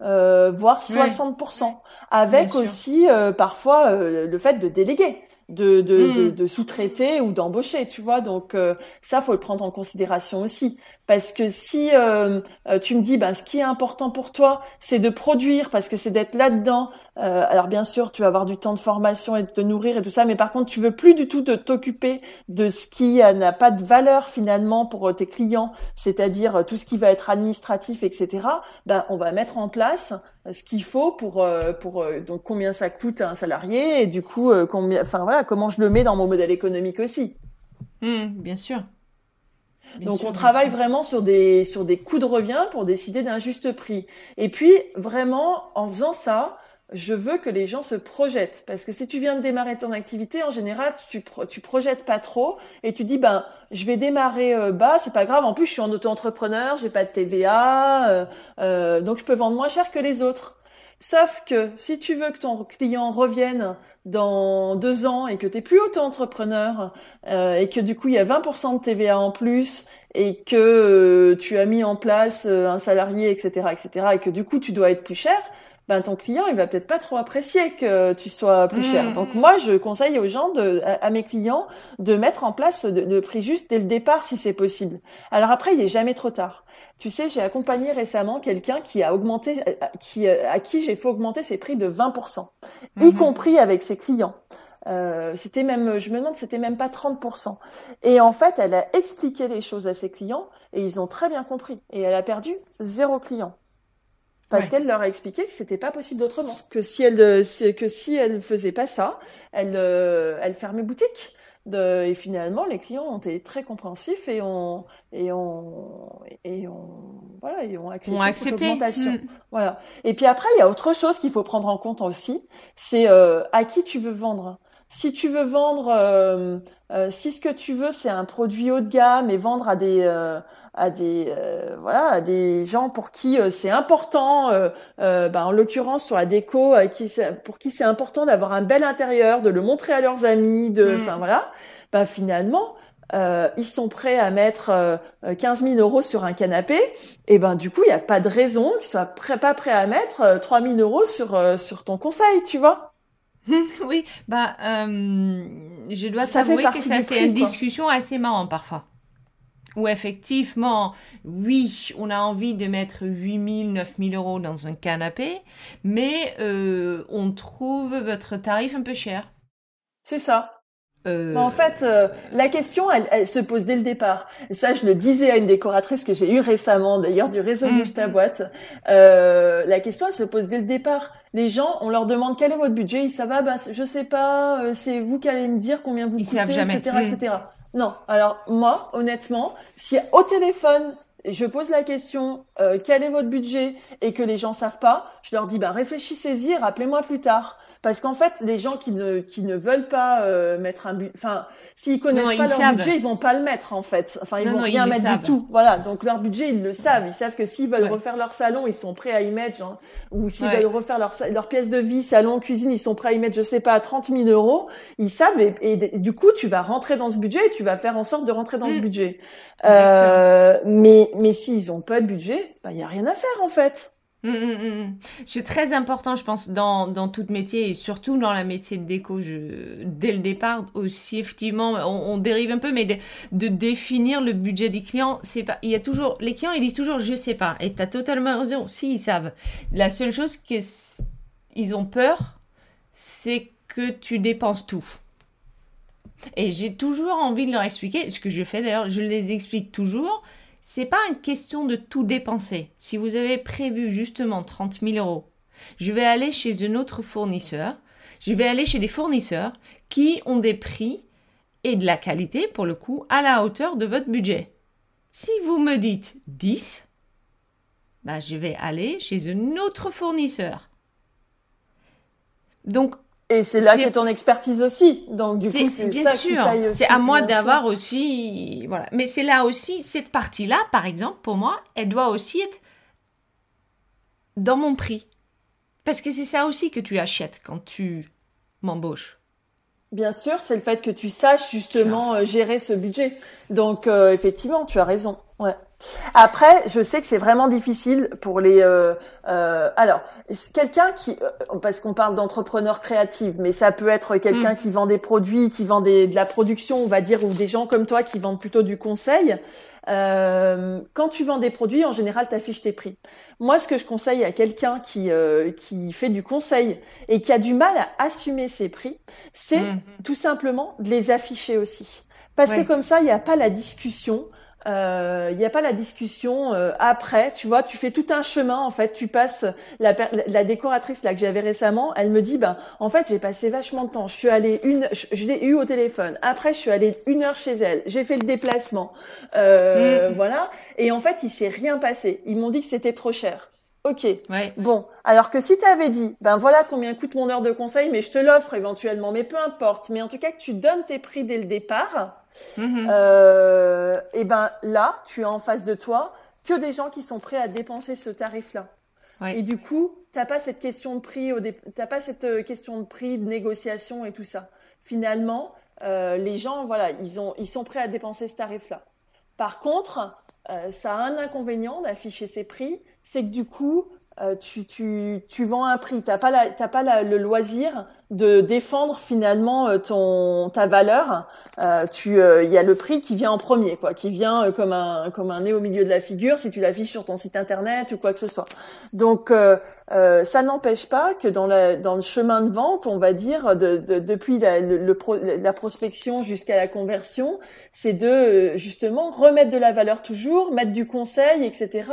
Speaker 2: voire 60%, avec aussi parfois le fait de déléguer de, de, de, hmm. de sous-traiter ou d'embaucher, tu vois. Donc euh, ça, faut le prendre en considération aussi. Parce que si euh, euh, tu me dis, ben, ce qui est important pour toi, c'est de produire, parce que c'est d'être là-dedans. Euh, alors bien sûr, tu vas avoir du temps de formation et de te nourrir et tout ça, mais par contre, tu veux plus du tout de t'occuper de ce qui n'a pas de valeur finalement pour tes clients, c'est-à-dire tout ce qui va être administratif, etc. Ben, on va mettre en place ce qu'il faut pour pour donc combien ça coûte à un salarié et du coup combien, enfin voilà, comment je le mets dans mon modèle économique aussi.
Speaker 1: Mmh, bien sûr.
Speaker 2: Donc on travaille vraiment sur des sur des coûts de revient pour décider d'un juste prix. Et puis vraiment en faisant ça, je veux que les gens se projettent. Parce que si tu viens de démarrer ton activité, en général, tu, tu projettes pas trop et tu dis, ben, je vais démarrer euh, bas, c'est pas grave. En plus, je suis en auto-entrepreneur, j'ai pas de TVA, euh, euh, donc je peux vendre moins cher que les autres. Sauf que si tu veux que ton client revienne dans deux ans et que tu es plus auto-entrepreneur euh, et que du coup il y a 20% de TVA en plus et que tu as mis en place un salarié, etc., etc., et que du coup tu dois être plus cher, ben ton client il va peut-être pas trop apprécier que tu sois plus cher. Mmh. Donc moi je conseille aux gens de, à, mes clients de mettre en place le prix juste dès le départ si c'est possible. Alors après il est jamais trop tard. Tu sais, j'ai accompagné récemment quelqu'un qui a augmenté, qui, à qui j'ai fait augmenter ses prix de 20%, y mmh. compris avec ses clients. Euh, c'était même, je me demande, c'était même pas 30%. Et en fait, elle a expliqué les choses à ses clients et ils ont très bien compris. Et elle a perdu zéro client parce qu'elle leur a expliqué que c'était pas possible d'autrement, que si elle que si elle faisait pas ça, elle euh, elle fermait boutique. De, et finalement, les clients ont été très compréhensifs et ont et ont et ont voilà et ont accepté, cette augmentation. Mm. Voilà. Et puis après, il y a autre chose qu'il faut prendre en compte aussi, c'est euh, à qui tu veux vendre. Si tu veux vendre, euh, euh, si ce que tu veux c'est un produit haut de gamme et vendre à des euh, à des euh, voilà à des gens pour qui euh, c'est important euh, bah, en l'occurrence sur la déco qui pour qui c'est important d'avoir un bel intérieur de le montrer à leurs amis de mm. enfin voilà bah finalement ils sont prêts à mettre 15 000 euros sur un canapé, et ben du coup il n'y a pas de raison qu'ils soient pas prêts à mettre 3 000 euros sur sur ton conseil, tu vois.
Speaker 1: oui, bah je dois t'avouer que ça c'est une discussion assez marrante parfois où effectivement, oui, on a envie de mettre 8 000, 9 000 euros dans un canapé, mais euh, on trouve votre tarif un peu cher.
Speaker 2: C'est ça. Euh... En fait, euh, la question, elle, elle, se pose dès le départ. ça, je le disais à une décoratrice que j'ai eue récemment, d'ailleurs, du réseau Bouge ta boîte. Euh, la question, elle se pose dès le départ. Les gens, on leur demande quel est votre budget, ils savent, ah, bah, je sais pas, euh, c'est vous qui allez me dire combien vous ils coûtez, etc., etc. Non. Alors moi, honnêtement, si au téléphone je pose la question euh, quel est votre budget et que les gens savent pas, je leur dis bah réfléchissez-y, rappelez-moi plus tard. Parce qu'en fait, les gens qui ne qui ne veulent pas euh, mettre un but, enfin, s'ils connaissent pas leur budget, ils vont pas le mettre en fait. Enfin, ils vont rien mettre du tout. Voilà. Donc leur budget, ils le savent. Ils savent que s'ils veulent refaire leur salon, ils sont prêts à y mettre. Genre, ou s'ils veulent refaire leur leur pièce de vie, salon, cuisine, ils sont prêts à y mettre, je sais pas, 30 000 euros. Ils savent et, du coup, tu vas rentrer dans ce budget et tu vas faire en sorte de rentrer dans ce mm. budget. Euh, mais mais s'ils ont pas de budget, bah il y a rien à faire en fait.
Speaker 1: Hum, hum, hum, c'est très important, je pense, dans, dans tout métier et surtout dans la métier de déco. Je, dès le départ aussi, effectivement, on, dérive un peu, mais de, définir le budget des clients, c'est pas. Il y a toujours les clients, ils disent toujours, je sais pas. Et tu as totalement raison. Si ils savent, la seule chose qu'ils ont peur, c'est que tu dépenses tout. Et j'ai toujours envie de leur expliquer, ce que je fais d'ailleurs, je les explique toujours c'est pas une question de tout dépenser. Si vous avez prévu justement 30 000 euros, je vais aller chez un autre fournisseur, je vais aller chez des fournisseurs qui ont des prix et de la qualité, pour le coup, à la hauteur de votre budget. Si vous me dites 10, bah, je vais aller chez un autre fournisseur.
Speaker 2: Donc, et c'est là qu'est ton expertise aussi. Donc du coup, c'est bien sûr.
Speaker 1: C'est à moi d'avoir aussi, voilà. Mais c'est là aussi cette partie-là, par exemple, pour moi, elle doit aussi être dans mon prix, parce que c'est ça aussi que tu achètes quand tu m'embauches.
Speaker 2: Bien sûr, c'est le fait que tu saches justement euh, gérer ce budget. Donc euh, effectivement, tu as raison. Ouais. Après, je sais que c'est vraiment difficile pour les. Euh, euh, alors, quelqu'un qui, euh, parce qu'on parle d'entrepreneurs créatifs, mais ça peut être quelqu'un mm. qui vend des produits, qui vend des, de la production, on va dire, ou des gens comme toi qui vendent plutôt du conseil. Euh, quand tu vends des produits, en général, tu affiches tes prix. Moi, ce que je conseille à quelqu'un qui euh, qui fait du conseil et qui a du mal à assumer ses prix, c'est mm. tout simplement de les afficher aussi. Parce que comme ça, il n'y a pas la discussion il euh, n'y a pas la discussion euh, après, tu vois, tu fais tout un chemin en fait, tu passes la, la décoratrice là que j'avais récemment, elle me dit ben en fait j'ai passé vachement de temps, je suis allée une, je, l'ai eu au téléphone, après je suis allée une heure chez elle, j'ai fait le déplacement, euh, mm. voilà, et en fait il s'est rien passé, ils m'ont dit que c'était trop cher. Ok. Bon, alors que si tu avais dit, ben voilà combien coûte mon heure de conseil, mais je te l'offre éventuellement, mais peu importe, mais en tout cas que tu donnes tes prix dès le départ, mm-hmm. euh, et ben là, tu as en face de toi que des gens qui sont prêts à dépenser ce tarif-là. Et du coup, t'as pas cette question de prix, t'as pas cette euh, question de prix, de négociation et tout ça. Finalement, euh, les gens, voilà, ils ont, ils sont prêts à dépenser ce tarif-là. Par contre, euh, ça a un inconvénient d'afficher ces prix, c'est que du coup, euh, tu, tu, tu vends un prix. T'as pas la, pas le loisir de défendre finalement euh, ton ta valeur. Euh, tu, il y a le prix qui vient en premier, quoi, qui vient comme un comme un nez au milieu de la figure si tu l'affiches sur ton site internet ou quoi que ce soit. Donc ça n'empêche pas que dans la dans le chemin de vente, on va dire de, de depuis la, le, la prospection jusqu'à la conversion, c'est de justement remettre de la valeur toujours, mettre du conseil, etc.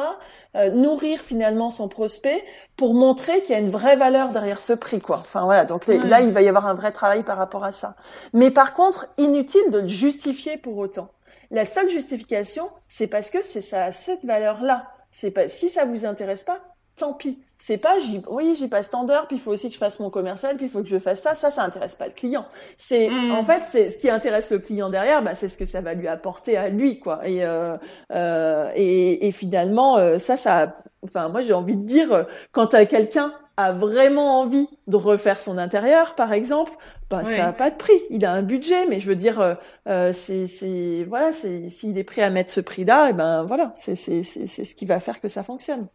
Speaker 2: nourrir finalement son prospect pour montrer qu'il y a une vraie valeur derrière ce prix, quoi. Enfin voilà, donc là il va y avoir un vrai travail par rapport à ça. Mais par contre, inutile de le justifier pour autant. La seule justification, c'est parce que c'est ça cette valeur-là. C'est pas si ça vous intéresse pas, tant pis. C'est pas j'y oui j'y passe tant d'heures, puis il faut aussi que je fasse mon commercial, puis il faut que je fasse ça. Ça, ça intéresse pas le client. C'est mm. en fait c'est ce qui intéresse le client derrière, bah, c'est ce que ça va lui apporter à lui quoi. Et euh, euh, et, et, finalement euh, ça ça enfin moi j'ai envie de dire quand quelqu'un a vraiment envie de refaire son intérieur par exemple bah, ça n'a pas de prix il a un budget mais je veux dire euh, euh c'est c'est voilà c'est s'il est prêt à mettre ce prix là et ben voilà c'est c'est c'est ce qui va faire que ça fonctionne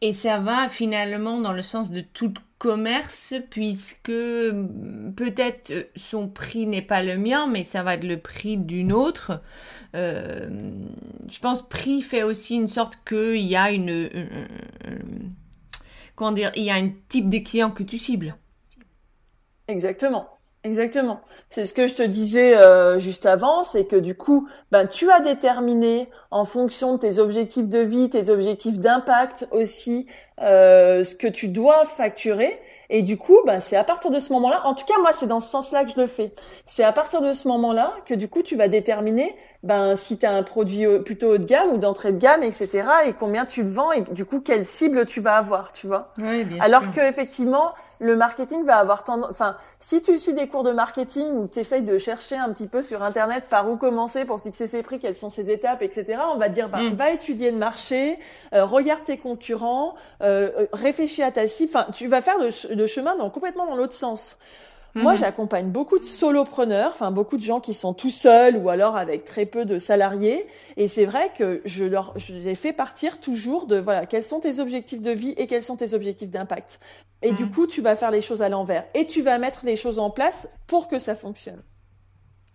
Speaker 1: et ça va finalement dans le sens de tout commerce puisque peut-être son prix n'est pas le mien mais ça va être le prix d'une autre euh, je pense prix fait aussi une sorte qu'il y a une, comment dire, il y a un type de client que tu cibles.
Speaker 2: Exactement. Exactement. C'est ce que je te disais euh, juste avant, c'est que du coup, ben tu as déterminé en fonction de tes objectifs de vie, tes objectifs d'impact aussi, euh, ce que tu dois facturer. Et du coup, ben, c'est à partir de ce moment-là, en tout cas moi c'est dans ce sens-là que je le fais. C'est à partir de ce moment-là que du coup tu vas déterminer ben si tu as un produit plutôt haut de gamme ou d'entrée de gamme, etc. et combien tu le vends et du coup quelle cible tu vas avoir, tu vois.
Speaker 1: Oui, bien
Speaker 2: Alors que effectivement le marketing va avoir tendance, enfin, si tu suis des cours de marketing ou tu essayes de chercher un petit peu sur internet par où commencer pour fixer ses prix, quelles sont ses étapes, etc. On va te dire, bah, mm. va étudier le marché, euh, regarde tes concurrents, euh, euh, réfléchis à ta cible. Enfin, tu vas faire le, chemin dans complètement dans l'autre sens. Moi, mhm. j'accompagne beaucoup de solopreneurs, enfin beaucoup de gens qui sont tout seuls ou alors avec très peu de salariés. Et c'est vrai que je leur, je les fais partir toujours de voilà, quels sont tes objectifs de vie et quels sont tes objectifs d'impact. Et du mhm. coup, tu vas faire les choses à l'envers et tu vas mettre les choses en place pour que ça fonctionne.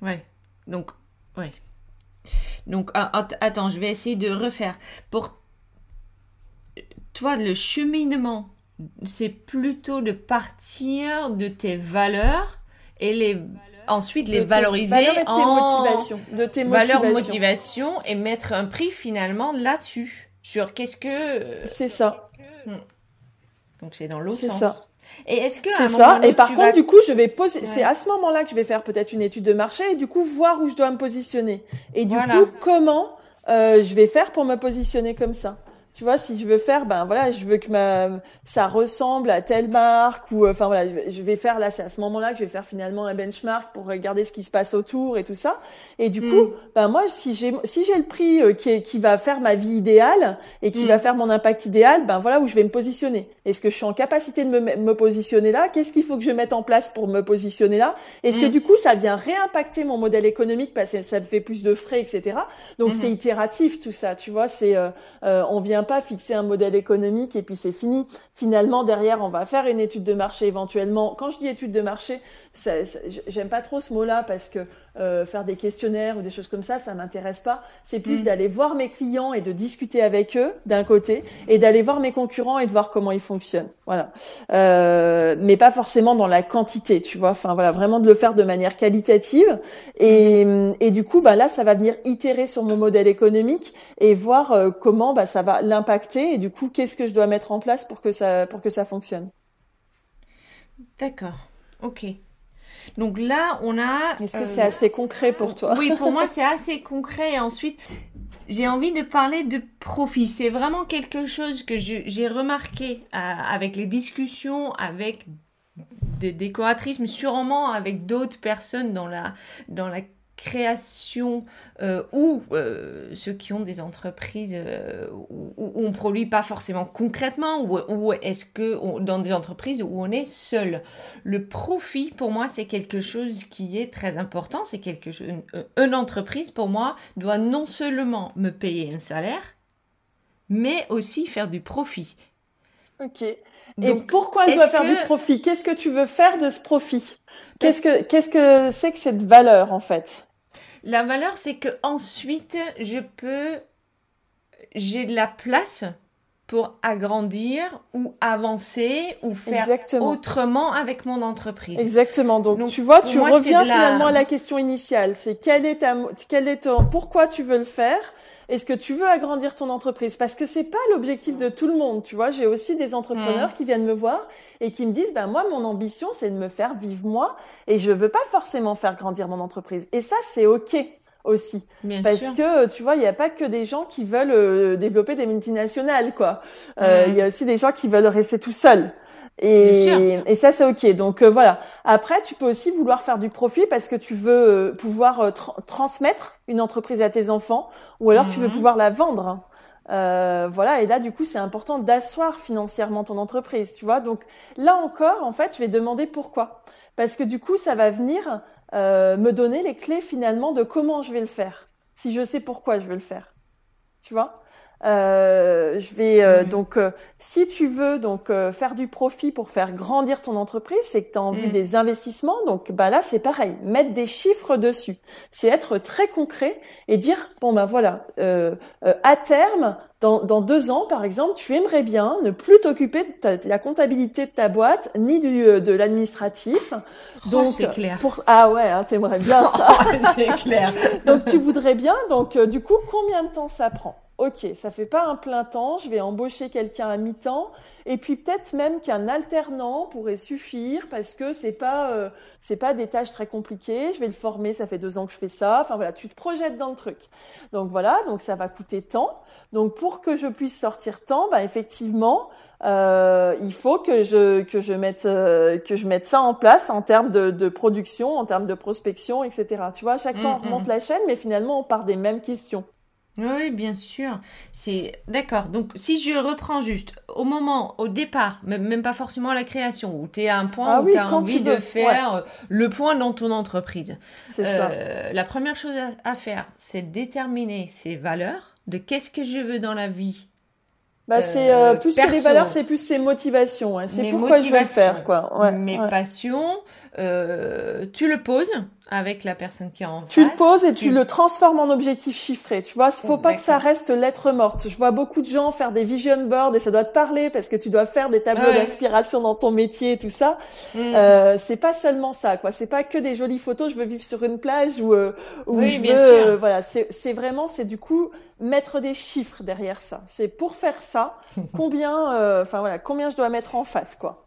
Speaker 1: Ouais. Donc, ouais. Donc, attends, je vais essayer de refaire. Pour toi, le cheminement c'est plutôt de partir de tes valeurs et les ensuite les valoriser
Speaker 2: en de tes
Speaker 1: valeurs motivation et mettre un prix finalement là-dessus sur qu'est-ce que
Speaker 2: c'est ça.
Speaker 1: Hmm. Donc c'est dans l'autre sens.
Speaker 2: C'est ça.
Speaker 1: Et est-ce que
Speaker 2: c'est ça Et par contre, du coup, je vais poser. C'est à ce moment-là que je vais faire peut-être une étude de marché et du coup voir où je dois me positionner. Et du coup, comment euh, je vais faire pour me positionner comme ça tu vois, si je veux faire, ben voilà, je veux que ma, ça ressemble à telle marque ou, enfin voilà, je vais faire là, c'est à ce moment-là que je vais faire finalement un benchmark pour regarder ce qui se passe autour et tout ça. Et du coup, hmm. ben moi, si j'ai, si j'ai le prix euh, qui, est, qui va faire ma vie idéale et qui hmm. va faire mon impact idéal, ben voilà où je vais me positionner. Est-ce que je suis en capacité de me, me positionner là? Qu'est-ce qu'il faut que je mette en place pour me positionner là? Est-ce que hmm. du coup, ça vient réimpacter mon modèle économique parce que ça me fait plus de frais, etc. Donc c'est itératif tout ça, tu vois. C'est, euh, euh on vient pas fixer un modèle économique et puis c'est fini. Finalement, derrière, on va faire une étude de marché éventuellement. Quand je dis étude de marché, j'aime pas trop ce mot-là parce que euh, faire des questionnaires ou des choses comme ça, ça m'intéresse pas. C'est plus mm. d'aller voir mes clients et de discuter avec eux d'un côté, et d'aller voir mes concurrents et de voir comment ils fonctionnent. Voilà, euh, mais pas forcément dans la quantité, tu vois. Enfin voilà, vraiment de le faire de manière qualitative. Et, mm. et du coup, bah là, ça va venir itérer sur mon modèle économique et voir euh, comment bah, ça va l'impacter. Et du coup, qu'est-ce que je dois mettre en place pour que ça pour que ça fonctionne.
Speaker 1: D'accord. Ok. Donc là, on a.
Speaker 2: Est-ce que c'est euh, assez concret pour toi
Speaker 1: Oui, pour moi, c'est assez concret. Et ensuite, j'ai envie de parler de profit. C'est vraiment quelque chose que j'ai remarqué euh, avec les discussions avec des décoratrices, mais sûrement avec d'autres personnes dans la, dans la création euh, ou euh, ceux qui ont des entreprises euh, où, on ne produit pas forcément concrètement ou, est-ce que dans des entreprises où on est seul. Le profit pour moi c'est quelque chose qui est très important. C'est quelque chose. Une, entreprise pour moi doit non seulement me payer un salaire, mais aussi faire du profit.
Speaker 2: Ok. Et pourquoi elle doit faire du profit? Qu'est-ce que tu veux faire de ce profit? Qu'est-ce que qu'est-ce que c'est que cette valeur en fait?
Speaker 1: La valeur, c'est que ensuite, je peux, j'ai de la place pour agrandir ou avancer ou faire autrement avec mon entreprise.
Speaker 2: Exactement. Donc, tu vois, tu reviens finalement à la question initiale. C'est quel est ta, quel est ton, pourquoi tu veux le faire? Est-ce que tu veux agrandir ton entreprise? Parce que c'est pas l'objectif de tout le monde, tu vois. J'ai aussi des entrepreneurs mm. qui viennent me voir et qui me disent, ben moi, mon ambition, c'est de me faire vivre moi et je veux pas forcément faire grandir mon entreprise. Et ça, c'est ok aussi. Parce que tu vois, il n'y a pas que des gens qui veulent euh, développer des multinationales, quoi. Euh. Il y a aussi des gens qui veulent rester tout seuls. Et, et ça, c'est OK. Donc euh, voilà. Après, tu peux aussi vouloir faire du profit parce que tu veux euh, pouvoir euh, transmettre une entreprise à tes enfants ou alors tu veux mhm. pouvoir la vendre. voilà. Et là, du coup, c'est important d'asseoir financièrement ton entreprise. Tu vois. Donc là encore, en fait, je vais demander pourquoi. Parce que du coup, ça va venir me donner les clés finalement de comment je vais le faire. Si je sais pourquoi je veux le faire. Tu vois? euh, je vais euh, donc euh, si tu veux donc euh, faire du profit pour faire grandir ton entreprise, c'est que tu as envie mm. des investissements. Donc bah là c'est pareil, mettre des chiffres dessus. C'est être très concret et dire bon bah voilà à terme dans, dans, deux ans, par exemple, tu aimerais bien ne plus t'occuper de, la comptabilité de ta boîte ni du, de l'administratif.
Speaker 1: Oh, donc, c'est clair.
Speaker 2: Pour, ah ouais, hein, t'aimerais bien ça.
Speaker 1: c'est clair.
Speaker 2: donc, tu voudrais bien. Donc, du coup, combien de temps ça prend? Ok, ça fait pas un plein temps, je vais embaucher quelqu'un à mi-temps, et puis peut-être même qu'un alternant pourrait suffire parce que c'est pas euh, c'est pas des tâches très compliquées. Je vais le former, ça fait deux ans que je fais ça. Enfin voilà, tu te projettes dans le truc. Donc voilà, donc ça va coûter temps. Donc pour que je puisse sortir temps, bah effectivement, euh, il faut que je que je mette euh, que je mette ça en place en termes de, de production, en termes de prospection, etc. Tu vois, à chaque fois on mm, remonte mm. la chaîne, mais finalement on part des mêmes questions.
Speaker 1: Oui, bien sûr. C'est d'accord. Donc, si je reprends juste au moment, au départ, même pas forcément à la création, où tu es à un point ah où tu as envie de faire euh, le point dans ton entreprise. C'est ça. Euh, la première chose à, faire, c'est déterminer ses valeurs, de qu'est-ce que je veux dans la vie.
Speaker 2: Bah, c'est euh, plus que les valeurs, c'est plus ses motivations. Hein. C'est pourquoi je vais le faire, quoi.
Speaker 1: mes passions, euh, tu le poses avec la personne qui est en face.
Speaker 2: Tu le poses et tu, le transformes en objectif chiffré. Tu vois, faut pas que ça reste lettre morte. Je vois beaucoup de gens faire des vision boards et ça doit te parler parce que tu dois faire des tableaux d'inspiration dans ton métier et tout ça. Mm. Euh, c'est pas seulement ça, quoi. C'est pas que des jolies photos. Je veux vivre sur une plage ou euh, je veux. Euh, voilà, c'est vraiment, c'est du coup mettre des chiffres derrière ça. C'est pour faire ça, combien, euh, enfin voilà, combien je dois mettre en face, quoi.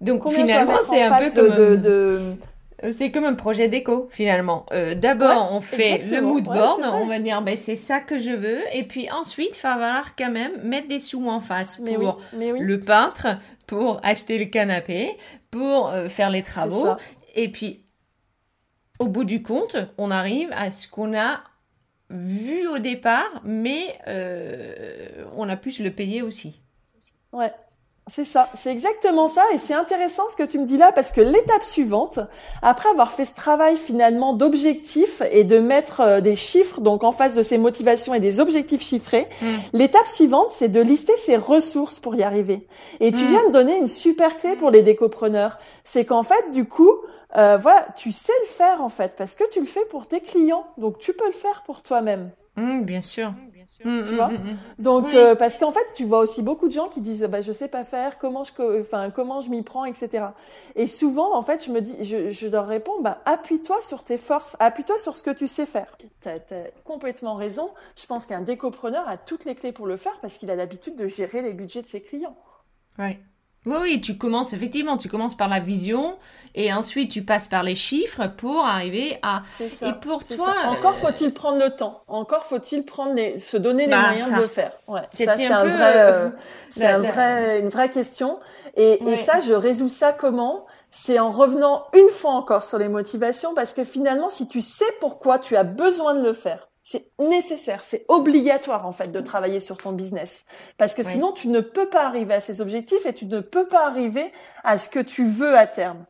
Speaker 1: Donc finalement, c'est un peu comme de, euh, c'est comme un projet déco finalement. Euh, D'abord, on fait le mood board, on va dire ben, c'est ça que je veux, et puis ensuite, il va falloir quand même mettre des sous en face pour le peintre, pour acheter le canapé, pour euh, faire les travaux, et puis au bout du compte, on arrive à ce qu'on a vu au départ, mais euh, on a pu se le payer aussi.
Speaker 2: Ouais, c'est ça, c'est exactement ça, et c'est intéressant ce que tu me dis là parce que l'étape suivante, après avoir fait ce travail finalement d'objectifs et de mettre euh, des chiffres donc en face de ses motivations et des objectifs chiffrés, mm. l'étape suivante c'est de lister ses ressources pour y arriver. Et tu mm. viens de donner une super clé pour les décopreneurs, c'est qu'en fait du coup euh, voilà, tu sais le faire en fait parce que tu le fais pour tes clients, donc tu peux le faire pour toi-même.
Speaker 1: Mm, bien sûr.
Speaker 2: Mm, tu vois mm, mm, Donc euh, parce qu'en fait, tu vois aussi beaucoup de gens qui disent bah je sais pas faire, comment je enfin comment je m'y prends, etc. Et souvent, en fait, je me dis, je, je leur réponds bah appuie-toi sur tes forces, appuie-toi sur ce que tu sais faire. Tu as, complètement raison. Je pense qu'un décopreneur a toutes les clés pour le faire parce qu'il a l'habitude de gérer les budgets de ses clients.
Speaker 1: Ouais. Oui, oui, tu commences, effectivement, tu commences par la vision et ensuite tu passes par les chiffres pour arriver à.
Speaker 2: Ça,
Speaker 1: et pour toi.
Speaker 2: Encore euh, faut-il prendre le temps. Encore faut-il prendre les... se donner les bah, moyens de le faire. Ouais. Ça, c'est un, vrai, euh, c'est un vrai, une vraie question. Et, et ça, je résous ça comment? c'est en revenant une fois encore sur les motivations parce que finalement, si tu sais pourquoi tu as besoin de le faire, c'est nécessaire, c'est obligatoire en fait de travailler sur ton business parce que sinon tu ne peux pas arriver à ces objectifs et tu ne peux pas arriver à ce que tu veux à terme.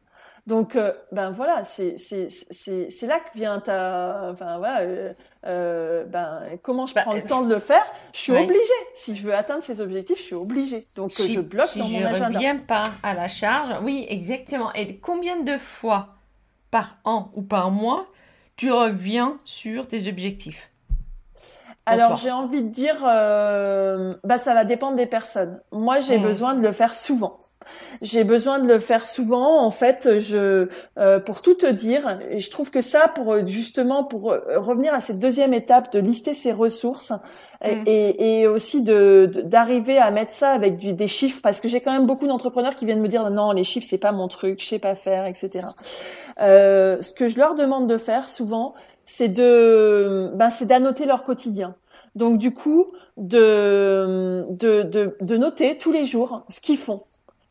Speaker 2: Donc euh, ben voilà, c'est c'est c'est c'est là que vient ta enfin voilà euh, euh ben comment je bah, prends le temps de le faire Je suis obligée. Si je veux atteindre ces objectifs, je suis obligée. Donc je bloque
Speaker 1: si
Speaker 2: dans mon agenda.
Speaker 1: Si je reviens pas à la charge, oui exactement. Et combien de fois par an ou par mois tu reviens sur tes objectifs
Speaker 2: alors j'ai envie de dire, euh, bah ça va dépendre des personnes. Moi j'ai mmh. besoin de le faire souvent. J'ai besoin de le faire souvent. En fait, je, euh, pour tout te dire, et je trouve que ça, pour justement pour euh, revenir à cette deuxième étape de lister ses ressources, mmh. et, et, aussi de d'arriver à mettre ça avec du, des chiffres parce que j'ai quand même beaucoup d'entrepreneurs qui viennent me dire non les chiffres c'est pas mon truc je sais pas faire etc euh, ce que je leur demande de faire souvent c'est de, ben, c'est d'annoter leur quotidien. Donc du coup, de, de, de, de noter tous les jours ce qu'ils font.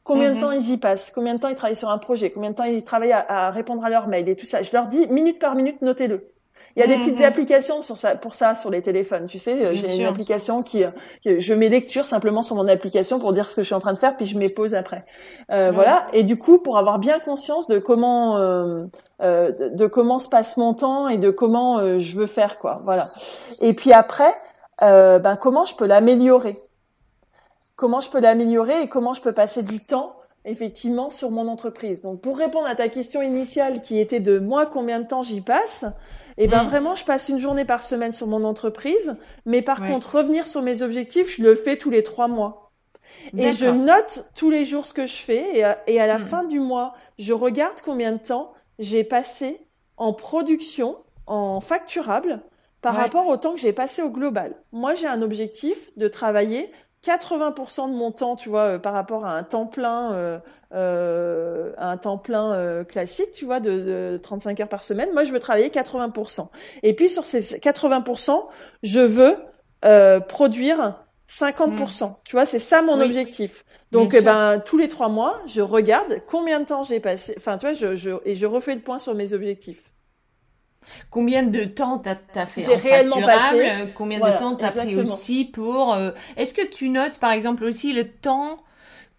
Speaker 2: Combien de mhm. temps ils y passent Combien de temps ils travaillent sur un projet Combien de temps ils travaillent à, à répondre à leurs mails et tout ça Je leur dis minute par minute, notez-le. Il y a des petites mhm. applications sur ça, pour ça sur les téléphones. Tu sais, j'ai une application qui, je mets lecture simplement sur mon application pour dire ce que je suis en train de faire, puis je mets pause après. Euh, Voilà. Et du coup, pour avoir bien conscience de comment, euh, euh, de comment se passe mon temps et de comment euh, je veux faire, quoi. Voilà. Et puis après, euh, ben comment je peux l'améliorer? Comment je peux l'améliorer et comment je peux passer du temps effectivement sur mon entreprise? Donc pour répondre à ta question initiale qui était de moi combien de temps j'y passe, et eh ben mm. vraiment, je passe une journée par semaine sur mon entreprise, mais par contre, revenir sur mes objectifs, je le fais tous les trois mois. Et je note tous les jours ce que je fais, et à, la mm. fin du mois, je regarde combien de temps j'ai passé en production, en facturable, par rapport au temps que j'ai passé au global. Moi, j'ai un objectif de travailler 80% de mon temps, tu vois, euh, par rapport à un temps plein, euh, euh, un temps plein classique, tu vois, de, de, 35 heures par semaine. Moi, je veux travailler 80%. Et puis sur ces 80%, je veux produire 50%. Mm. Tu vois, c'est ça mon objectif. Donc, eh ben, tous les trois mois, je regarde combien de temps j'ai passé. Enfin, tu vois, je, je, et je refais le point sur mes objectifs.
Speaker 1: Combien de temps t'as as fait en réellement passé. Combien de temps t'as pris aussi pour euh, Est-ce que tu notes par exemple aussi le temps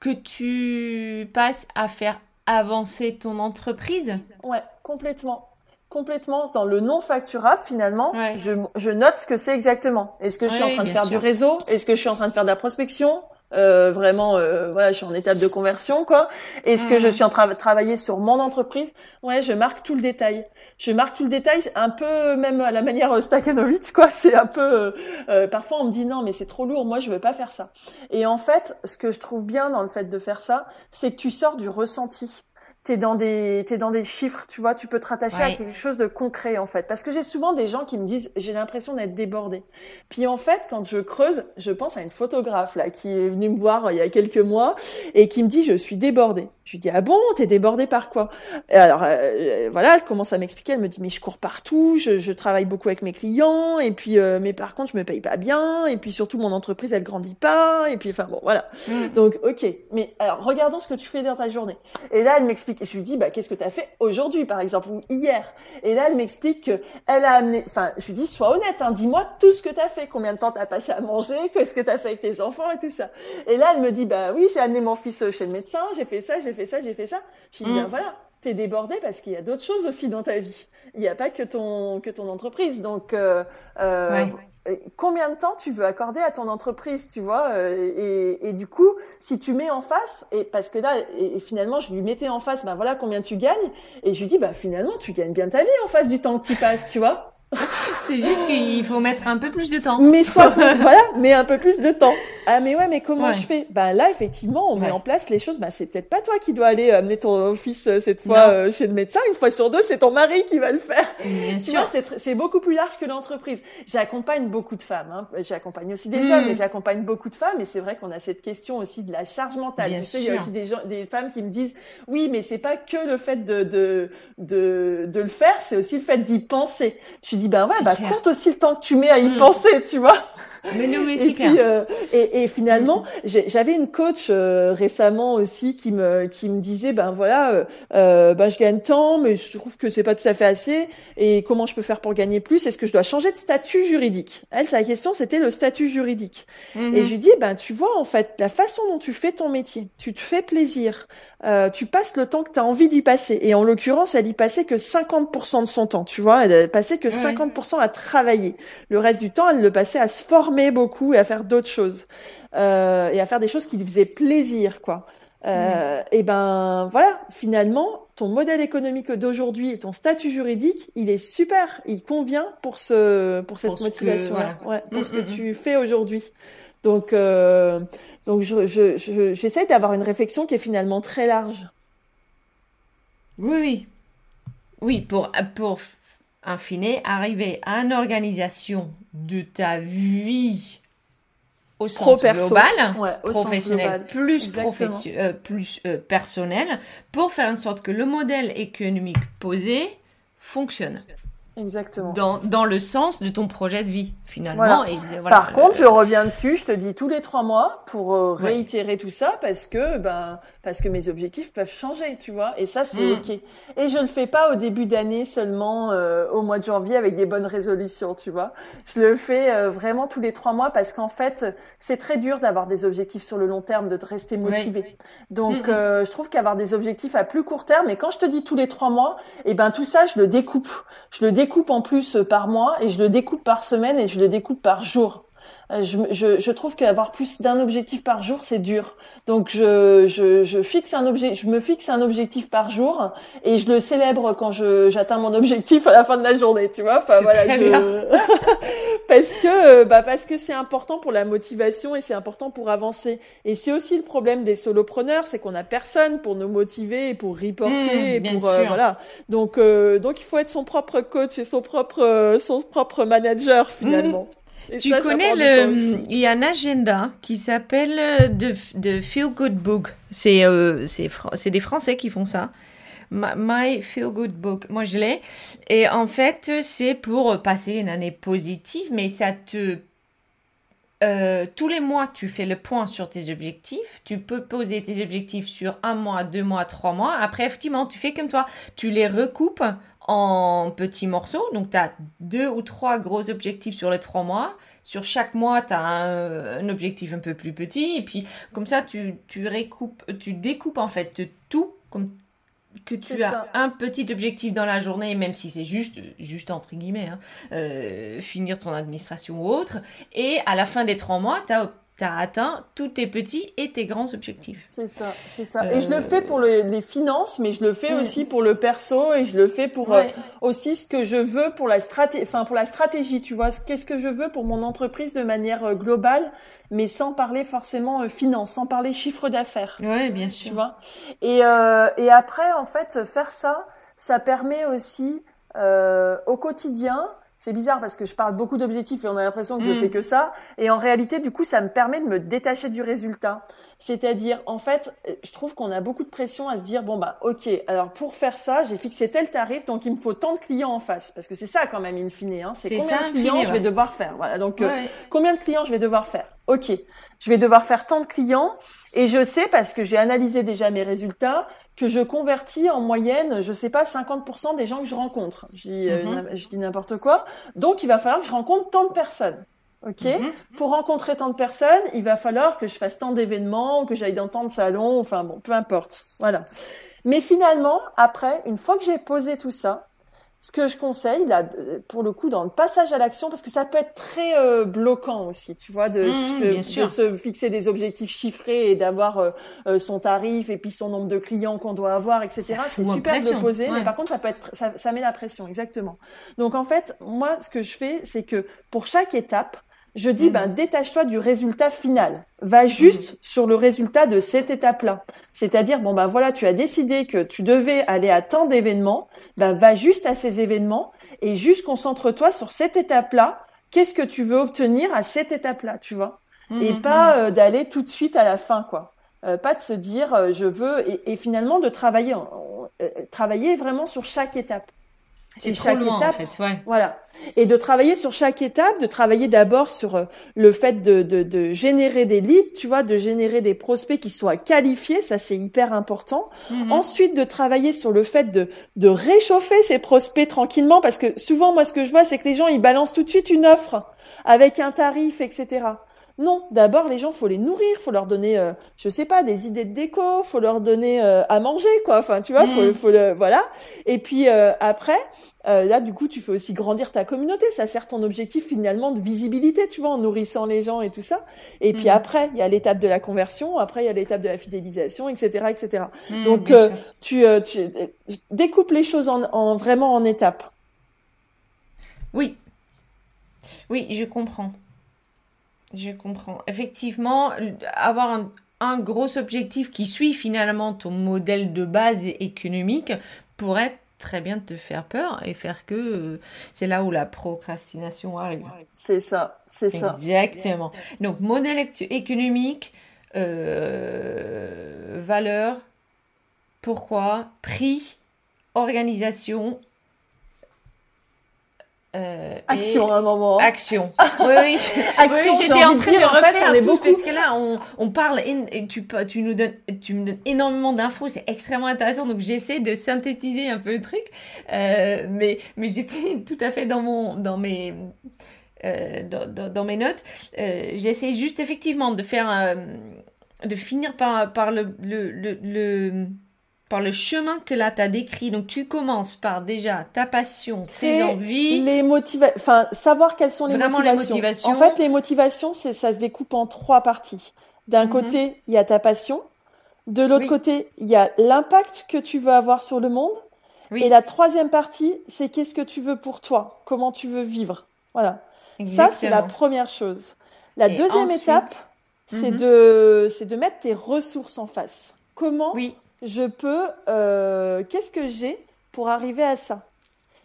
Speaker 1: que tu passes à faire avancer ton entreprise?
Speaker 2: Ouais, complètement. Complètement. Dans le non facturable finalement, je, je, note ce que c'est exactement. Est-ce que je suis en train de faire du réseau? Est-ce que je suis en train de faire de la prospection? Euh, vraiment euh, voilà je suis en étape de conversion quoi. Est-ce que je mhm. suis en train de travailler sur mon entreprise ouais je marque tout le détail. Je marque tout le détail un peu même à la manière Stakhanowitz quoi. C'est un peu euh, euh, parfois on me dit non mais c'est trop lourd moi je veux pas faire ça. Et en fait ce que je trouve bien dans le fait de faire ça c'est que tu sors du ressenti t'es dans des t'es dans des chiffres, tu vois, tu peux te rattacher à quelque chose de concret en fait. Parce que j'ai souvent des gens qui me disent j'ai l'impression d'être débordé. Puis en fait, quand je creuse, je pense à une photographe là qui est venue me voir euh, il y a quelques mois et qui me dit je suis débordée. Je lui dis ah bon, t'es débordée par quoi? Et Alors euh, euh, voilà, elle commence à m'expliquer. Elle me dit mais je cours partout, je, je travaille beaucoup avec mes clients et puis mais par contre je me paye pas bien et puis surtout mon entreprise elle grandit pas et puis enfin bon voilà. Mm. Donc ok, mais alors regardons ce que tu fais dans ta journée. Et là elle m'explique je lui dis, bah, qu'est-ce que tu as fait aujourd'hui, par exemple, ou hier? Et là, elle m'explique que elle a amené, enfin, je lui dis, sois honnête, hein, dis-moi tout ce que tu as fait, combien de temps tu as passé à manger, qu'est-ce que tu as fait avec tes enfants et tout ça? Et là, elle me dit, bah oui, j'ai amené mon fils chez le médecin, j'ai fait ça, j'ai fait ça, j'ai fait ça. Je lui dis, ben voilà, t'es débordé parce qu'il y a d'autres choses aussi dans ta vie. Il n'y a pas que ton que ton entreprise. Donc, euh, euh, combien de temps tu veux accorder à ton entreprise, tu vois euh, et, et, du coup, si tu mets en face, et parce que là, et, finalement, je lui mettais en face, ben voilà combien tu gagnes, et je lui dis, bah finalement, tu gagnes bien ta vie en face du temps que tu passes, tu vois
Speaker 1: c'est juste qu'il faut mettre un peu plus de temps.
Speaker 2: Mais soit, voilà, mais un peu plus de temps. Ah, mais ouais, mais comment je fais? Ben là, effectivement, on met en place les choses. Ben c'est peut-être pas toi qui dois aller amener ton fils euh, cette fois euh, chez le médecin. Une fois sur deux, c'est ton mari qui va le faire.
Speaker 1: Bien sûr.
Speaker 2: c'est beaucoup plus large que l'entreprise. J'accompagne beaucoup de femmes. Hein. J'accompagne aussi des hommes, hmm. mais j'accompagne beaucoup de femmes. Et c'est vrai qu'on a cette question aussi de la charge mentale.
Speaker 1: Bien
Speaker 2: tu
Speaker 1: sais,
Speaker 2: il y a aussi des gens, des femmes qui me disent, oui, mais c'est pas que le fait de de de, de le faire, c'est aussi le fait d'y penser. Je dis, ben ouais, bah compte aussi le temps que tu mets à y hmm. penser, tu vois.
Speaker 1: Mais non, mais
Speaker 2: euh, et, et, finalement, j'avais une coach euh, récemment aussi qui me qui me disait ben voilà, euh, euh, ben je gagne tant, mais je trouve que c'est pas tout à fait assez. Et comment je peux faire pour gagner plus? Est-ce que je dois changer de statut juridique? Elle, sa question, c'était le statut juridique. Mhm. Et je lui dis ben tu vois en fait la façon dont tu fais ton métier, tu te fais plaisir, euh, tu passes le temps que tu as envie d'y passer. Et en l'occurrence, elle y passait que 50% de son temps, tu vois? Elle passait que 50% à travailler. Le reste du temps, elle le passait à se former beaucoup et à faire d'autres choses. Euh, et à faire des choses qui lui faisaient plaisir, quoi. Euh, Et ben voilà, finalement, ton modèle économique d'aujourd'hui et ton statut juridique, il est super, il convient pour ce pour cette motivation, ouais, pour ce que mm, mm, tu mm. fais aujourd'hui. Donc euh, donc je j'essaie je, d'avoir une réflexion qui est finalement très large.
Speaker 1: Oui oui oui pour pour en fine, arriver à une organisation de ta vie au sens global, professionnel plus, euh, plus euh, personnel, pour faire en sorte que le modèle économique posé fonctionne.
Speaker 2: Exactement.
Speaker 1: Dans, dans le sens de ton projet de vie, finalement.
Speaker 2: Et, voilà, Par contre, je reviens dessus, je te dis tous les trois mois pour euh, réitérer tout ça parce que, ben, parce que mes objectifs peuvent changer, tu vois. Et ça, c'est mm. OK. Et je le fais pas au début d'année seulement euh, au mois de janvier avec des bonnes résolutions, tu vois. Je le fais euh, vraiment tous les trois mois parce qu'en fait, c'est très dur d'avoir des objectifs sur le long terme, de te rester motivé. Donc, mm. je trouve qu'avoir des objectifs à plus court terme, et quand je te dis tous les trois mois, et eh ben tout ça, je le découpe. Je le découpe découpe en plus euh, par mois et je le découpe par semaine et je le découpe par jour. Euh, je, je, je trouve qu'avoir plus d'un objectif par jour, c'est dur. Donc je, je, je, fixe un objet, je me fixe un objectif par jour et je le célèbre quand je j'atteins mon objectif à la fin de la journée, tu vois.
Speaker 1: Enfin, voilà,
Speaker 2: parce que bah parce que c'est important pour la motivation et c'est important pour avancer. Et c'est aussi le problème des solopreneurs, c'est qu'on a personne pour nous motiver et pour reporter
Speaker 1: mmh,
Speaker 2: et pour euh, voilà. Donc euh, donc il faut être son propre coach et son propre son propre manager finalement. Mmh
Speaker 1: tu connais le, il y a un agenda qui s'appelle The, The, Feel Good Book. C'est euh, c'est des Français qui font ça. My Feel Good Book. Moi, je l'ai. Et en fait, c'est pour passer une année positive, mais ça te euh, tous les mois, tu fais le point sur tes objectifs. Tu peux poser tes objectifs sur un mois, deux mois, trois mois. Après, effectivement, tu fais comme toi. Tu les recoupes en petits morceaux. Donc, tu as deux ou trois gros objectifs sur les trois mois. Sur chaque mois, tu as un, objectif un peu plus petit. Et puis, comme ça, tu, tu, tu découpes en fait tout comme que tu as un petit objectif dans la journée, même si c'est juste, juste entre guillemets, hein, euh, finir ton administration ou autre, et à la fin des trois mois, tu as tu as atteint tous tes petits et tes grands objectifs.
Speaker 2: C'est ça, c'est ça. Et je le fais pour les finances, mais je le fais aussi pour le perso et je le fais pour euh, aussi ce que je veux pour la stratégie, enfin pour la stratégie, tu vois. Qu'est-ce que je veux pour mon entreprise de manière euh, globale, mais sans parler forcément euh, finance, sans parler chiffre d'affaires.
Speaker 1: Oui, bien sûr.
Speaker 2: Tu vois. Et et après, en fait, faire ça, ça permet aussi au quotidien c'est bizarre parce que je parle beaucoup d'objectifs et on a l'impression que je mm. fais que ça. Et en réalité, du coup, ça me permet de me détacher du résultat. C'est-à-dire, en fait, je trouve qu'on a beaucoup de pression à se dire, bon, bah, ok, alors pour faire ça, j'ai fixé tel tarif, donc il me faut tant de clients en face. Parce que c'est ça quand même, in fine. Hein. C'est combien de clients je vais devoir faire. Voilà, donc euh, combien de clients je vais devoir faire? Ok, je vais devoir faire tant de clients. Et je sais, parce que j'ai analysé déjà mes résultats, que je convertis en moyenne, je sais pas, 50% des gens que je rencontre. Je dis, je dis n'importe quoi. Donc, il va falloir que je rencontre tant de personnes. Ok? Mhm. Pour rencontrer tant de personnes, il va falloir que je fasse tant d'événements, que j'aille dans tant de salons. Enfin bon, peu importe. Voilà. Mais finalement, après, une fois que j'ai posé tout ça, ce que je conseille là, pour le coup, dans le passage à l'action, parce que ça peut être très euh, bloquant aussi, tu vois, de,
Speaker 1: mmh,
Speaker 2: se fixer des objectifs chiffrés et d'avoir euh, euh, son tarif et puis son nombre de clients qu'on doit avoir, etc. C'est super de poser, mais par contre, ça peut être, ça, ça met la pression, exactement. Donc en fait, moi, ce que je fais, c'est que pour chaque étape, je dis, ben, mhm. détache-toi du résultat final. Va mhm. juste sur le résultat de cette étape-là. C'est-à-dire, bon, ben voilà, tu as décidé que tu devais aller à tant d'événements, ben, va juste à ces événements et juste concentre-toi sur cette étape-là. Qu'est-ce que tu veux obtenir à cette étape-là, tu vois? Et mhm. pas euh, d'aller tout de suite à la fin, quoi. Euh, pas de se dire, euh, je veux, et, finalement de travailler, travailler vraiment sur chaque étape.
Speaker 1: C'est chaque loin, étape, en fait, ouais.
Speaker 2: Voilà. Et de travailler sur chaque étape, de travailler d'abord sur euh, le fait de, de, de, générer des leads, tu vois, de générer des prospects qui soient qualifiés, ça c'est hyper important. Mhm. Ensuite, de travailler sur le fait de, de réchauffer ces prospects tranquillement, parce que souvent, moi, ce que je vois, c'est que les gens, ils balancent tout de suite une offre avec un tarif, etc. Non, d'abord les gens faut les nourrir, faut leur donner, euh, je sais pas, des idées de déco, faut leur donner euh, à manger quoi. Enfin, tu vois, faut, mm. faut le, voilà. Et puis euh, après, euh, là du coup, tu fais aussi grandir ta communauté. Ça sert ton objectif finalement de visibilité, tu vois, en nourrissant les gens et tout ça. Et puis mm. après, il y a l'étape de la conversion. Après, il y a l'étape de la fidélisation, etc., etc. Mm, Donc tu, tu découpes les choses en, en vraiment en étapes.
Speaker 1: Oui, oui, je comprends. Je comprends. Effectivement, avoir un, gros objectif qui suit finalement ton modèle de base économique pourrait très bien te faire peur et faire que euh, c'est là où la procrastination arrive.
Speaker 2: C'est ça, c'est ça.
Speaker 1: Exactement. Donc, modèle économique, euh, valeur, pourquoi, prix, organisation
Speaker 2: euh, action à un moment.
Speaker 1: Action. Oui, oui. action, oui, j'étais en train de, refaire tout beaucoup... parce que là, on, on parle et tu, tu nous donnes, tu me donnes énormément d'infos, c'est extrêmement intéressant. Donc j'essaie de synthétiser un peu le truc, euh, mais mais j'étais tout à fait dans mon, dans mes, euh, dans, dans, mes notes. J'essaie juste effectivement de faire, de finir par par le, le, le, le par le chemin que là tu as décrit. Donc tu commences par déjà ta passion, tes envies,
Speaker 2: les motivations, enfin savoir quelles sont les motivations. En fait, les motivations, c'est ça se découpe en trois parties. D'un mhm. côté, il y a ta passion. De l'autre côté, il y a l'impact que tu veux avoir sur le monde. Et la troisième partie, c'est qu'est-ce que tu veux pour toi, comment tu veux vivre? Voilà. Ça, c'est la première chose. La deuxième étape, c'est mhm. de, c'est de mettre tes ressources en face. Comment oui je peux, euh, qu'est-ce que j'ai pour arriver à ça?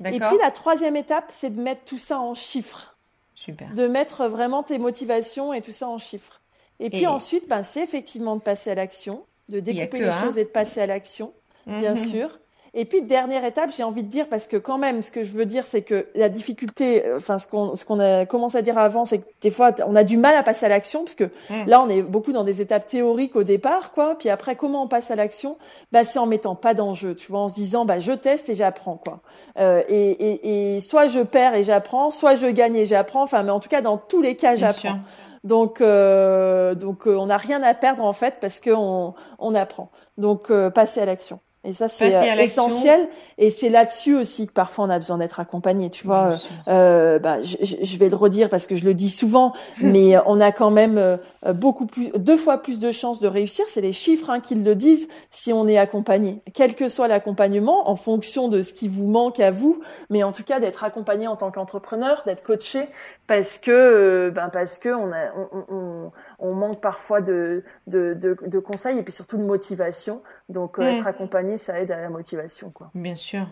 Speaker 2: Et puis la troisième étape, c'est de mettre tout ça en chiffres.
Speaker 1: Super.
Speaker 2: De mettre vraiment tes motivations et tout ça en chiffres. Et, puis ensuite, ben, c'est effectivement de passer à l'action, de découper les choses et de passer à l'action, bien mhm. sûr. Et puis dernière étape, j'ai envie de dire parce que quand même, ce que je veux dire, c'est que la difficulté, euh, enfin ce qu'on ce qu'on a commencé à dire avant, c'est que des fois on a du mal à passer à l'action parce que mm. là on est beaucoup dans des étapes théoriques au départ, quoi. Puis après, comment on passe à l'action? Bah c'est en mettant pas d'enjeu, tu vois, en se disant bah je teste et j'apprends, quoi. Euh, et, et, et soit je perds et j'apprends, soit je gagne et j'apprends. Enfin, mais en tout cas dans tous les cas, j'apprends. Donc, euh, donc euh, on n'a rien à perdre en fait parce qu'on on apprend. Donc, passer à l'action. Et ça, c'est euh, essentiel. Et c'est là-dessus aussi que parfois on a besoin d'être accompagné. Tu vois, euh, bah, je, je, vais le redire parce que je le dis souvent, mais on a quand même euh, beaucoup plus, deux fois plus de chances de réussir. C'est les chiffres hein, qui le disent si on est accompagné, quel que soit l'accompagnement, en fonction de ce qui vous manque à vous, mais en tout cas d'être accompagné en tant qu'entrepreneur, d'être coaché, parce que, euh, ben parce que on, a, on, on, on manque parfois de, de, de, de, conseils et puis surtout de motivation. Donc euh, être accompagné, ça aide à la motivation, quoi.
Speaker 1: Bien sûr.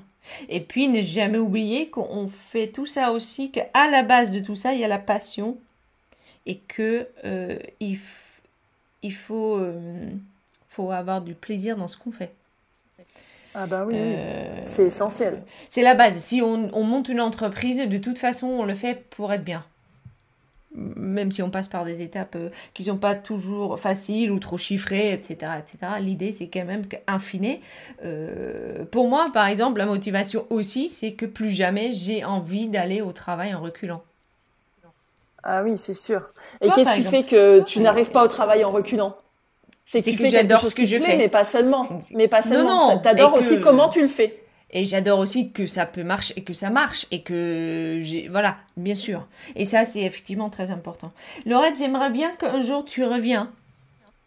Speaker 1: Et puis, ne jamais oublier qu'on fait tout ça aussi, qu'à la base de tout ça, il y a la passion et que euh, il, il faut, euh, faut avoir du plaisir dans ce qu'on fait.
Speaker 2: Ah bah oui, euh, c'est essentiel.
Speaker 1: C'est la base. Si on, on, monte une entreprise, de toute façon, on le fait pour être bien même si on passe par des étapes euh, qui sont pas toujours faciles ou trop chiffrées, etc. etc. L'idée, c'est quand même qu'in euh, pour moi, par exemple, la motivation aussi, c'est que plus jamais j'ai envie d'aller au travail en reculant.
Speaker 2: Ah oui, c'est sûr. Et qu'est-ce qui fait que tu n'arrives pas au travail en reculant?
Speaker 1: C'est que, j'adore ce que je fais.
Speaker 2: mais pas seulement. Mais pas seulement. Non, non. T'adores aussi comment tu le fais.
Speaker 1: Et j'adore aussi que ça peut marcher et que ça marche et que j'ai voilà, bien sûr. Et ça c'est effectivement très important. Laurette, j'aimerais bien qu'un jour tu reviens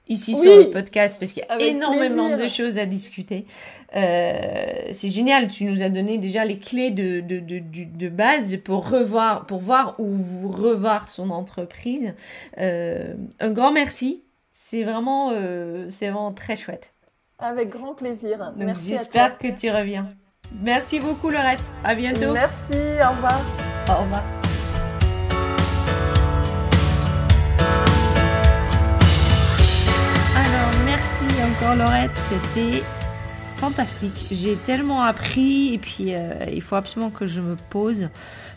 Speaker 1: ici sur le podcast parce qu'il y a énormément de choses à discuter. Euh, c'est génial, tu nous as donné déjà les clés de, de, de, de, base pour revoir, pour voir ou revoir son entreprise. Euh, un grand merci, c'est vraiment, euh, c'est vraiment très chouette.
Speaker 2: Avec grand plaisir. merci.
Speaker 1: J'espère que tu reviens. Merci beaucoup, Laurette. À bientôt.
Speaker 2: Merci. Au revoir.
Speaker 1: Au revoir. Alors, merci encore, Laurette. C'était fantastique. J'ai tellement appris et puis euh, il faut absolument que je me pose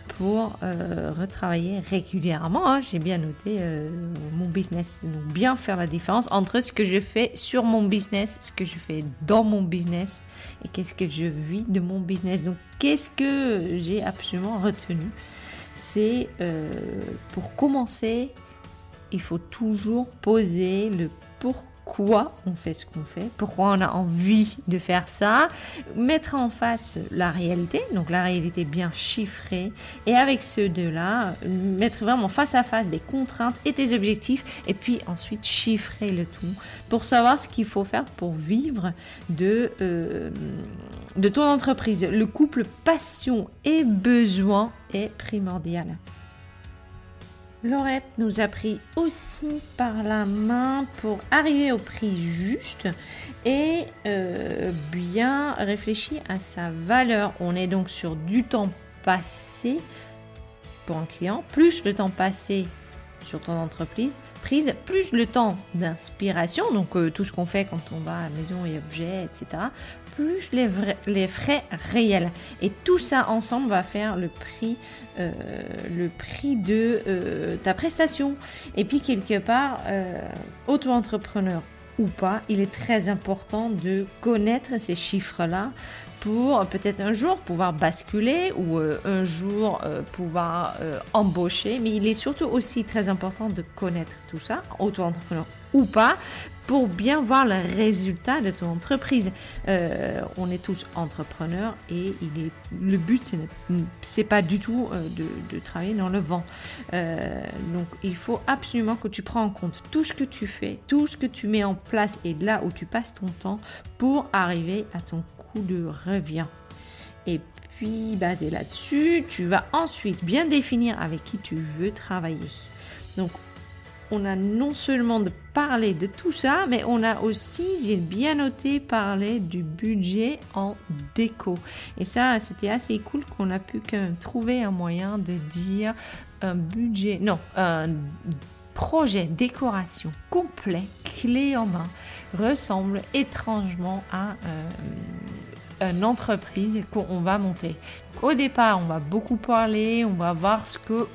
Speaker 1: pour euh, retravailler régulièrement. Hein. J'ai bien noté euh, mon business, donc bien faire la différence entre ce que je fais sur mon business, ce que je fais dans mon business et qu'est-ce que je vis de mon business. Donc qu'est-ce que j'ai absolument retenu? C'est euh, pour commencer, il faut toujours poser le pourquoi pourquoi on fait ce qu'on fait, pourquoi on a envie de faire ça, mettre en face la réalité, donc la réalité bien chiffrée, et avec ceux deux-là, mettre vraiment face à face des contraintes et tes objectifs, et puis ensuite chiffrer le tout pour savoir ce qu'il faut faire pour vivre de, euh, de ton entreprise. Le couple passion et besoin est primordial. Laurette nous a pris aussi par la main pour arriver au prix juste et euh, bien réfléchir à sa valeur. On est donc sur du temps passé pour un client, plus le temps passé sur ton entreprise, prise, plus le temps d'inspiration, donc euh, tout ce qu'on fait quand on va à la maison et objets, etc., plus les frais réels. Et tout ça ensemble va faire le prix, euh, le prix de euh, ta prestation. Et puis quelque part, euh, auto-entrepreneur ou pas, il est très important de connaître ces chiffres-là pour peut-être un jour pouvoir basculer ou un jour pouvoir embaucher. Mais il est surtout aussi très important de connaître tout ça, auto-entrepreneur ou pas, pour bien voir le résultat de ton entreprise. Euh, on est tous entrepreneurs et il est, le but, c'est pas du tout euh, de, travailler dans le vent. Euh, donc, il faut absolument que tu prends en compte tout ce que tu fais, tout ce que tu mets en place et là où tu passes ton temps pour arriver à ton coût de revient. Et puis, basé là-dessus, tu vas ensuite bien définir avec qui tu veux travailler. Donc, on a non seulement de parler de tout ça, mais on a aussi, j'ai bien noté, parler du budget en déco. Et ça, c'était assez cool qu'on a pu trouver un moyen de dire un budget, non, un projet décoration complet, clé en main, ressemble étrangement à euh, une entreprise qu'on va monter. Au départ, on va beaucoup parler, on va voir ce que,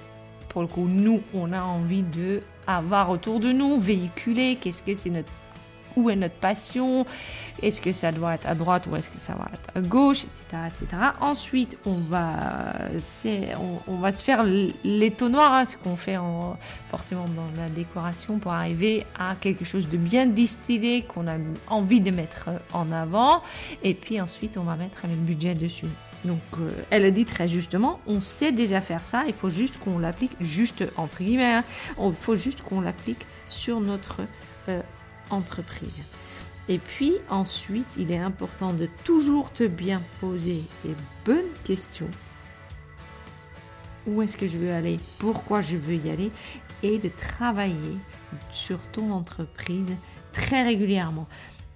Speaker 1: pour le coup, nous, on a envie de avoir autour de nous, véhiculer, qu'est-ce que c'est notre où est notre passion, est-ce que ça doit être à droite ou est-ce que ça va être à gauche, etc. Ensuite, on va, on, va se faire l'étonnoir, hein, ce qu'on fait en, forcément dans la décoration pour arriver à quelque chose de bien distillé qu'on a envie de mettre en avant. Et puis ensuite, on va mettre le budget dessus. Donc, euh, elle dit très justement, on sait déjà faire ça, il faut juste qu'on l'applique, juste entre guillemets, hein. il faut juste qu'on l'applique sur notre euh, entreprise. Et puis ensuite, il est important de toujours te bien poser les bonnes questions. Où est-ce que je veux aller? Pourquoi je veux y aller? Et de travailler sur ton entreprise très régulièrement.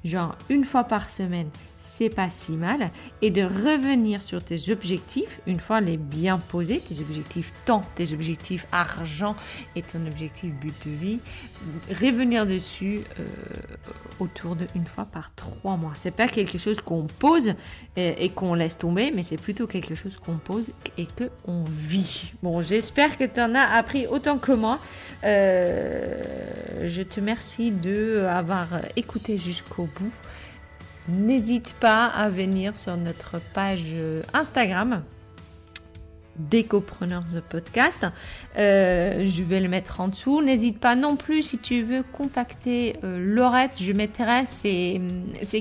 Speaker 1: Genre une fois par semaine, c'est pas si mal. Et de revenir sur tes objectifs, une fois les bien posés, tes objectifs temps, tes objectifs argent et ton objectif but de vie, revenir dessus euh, autour de une fois par trois mois. C'est pas quelque chose qu'on pose et, qu'on laisse tomber, mais c'est plutôt quelque chose qu'on pose et que on vit. Bon, j'espère que tu en as appris autant que moi. Euh, je te remercie de avoir écouté jusqu'au n'hésite pas à venir sur notre page Instagram Décopreneurs Podcast. Euh, je vais le mettre en dessous. N'hésite pas non plus si tu veux contacter euh, Laurette, je mettrai ses,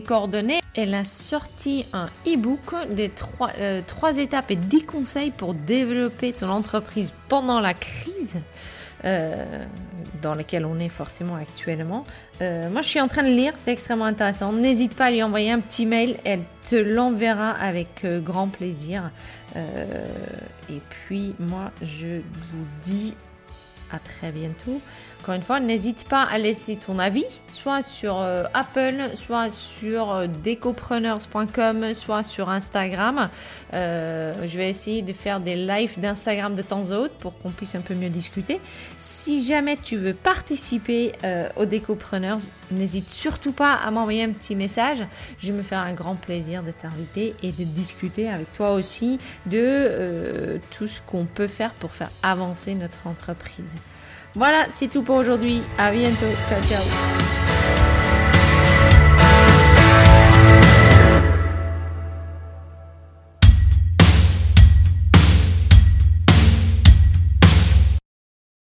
Speaker 1: coordonnées. Elle a sorti un e-book des trois, euh, trois étapes et 10 conseils pour développer ton entreprise pendant la crise. Euh, dans lesquels on est forcément actuellement. Euh, moi, je suis en train de lire, c'est extrêmement intéressant. N'hésite pas à lui envoyer un petit mail, elle te l'enverra avec euh, grand plaisir. et puis, moi, je vous dis à très bientôt. Encore une fois, n'hésite pas à laisser ton avis, soit sur euh, Apple, soit sur euh, decopreneurs.com, soit sur Instagram. Euh, je vais essayer de faire des lives d'Instagram de temps en temps pour qu'on puisse un peu mieux discuter. Si jamais tu veux participer aux Decopreneurs, n'hésite surtout pas à m'envoyer un petit message. Je vais me faire un grand plaisir de t'inviter et de discuter avec toi aussi de tout ce qu'on peut faire pour faire avancer notre entreprise. Voilà, c'est tout pour aujourd'hui. À bientôt. Ciao, ciao.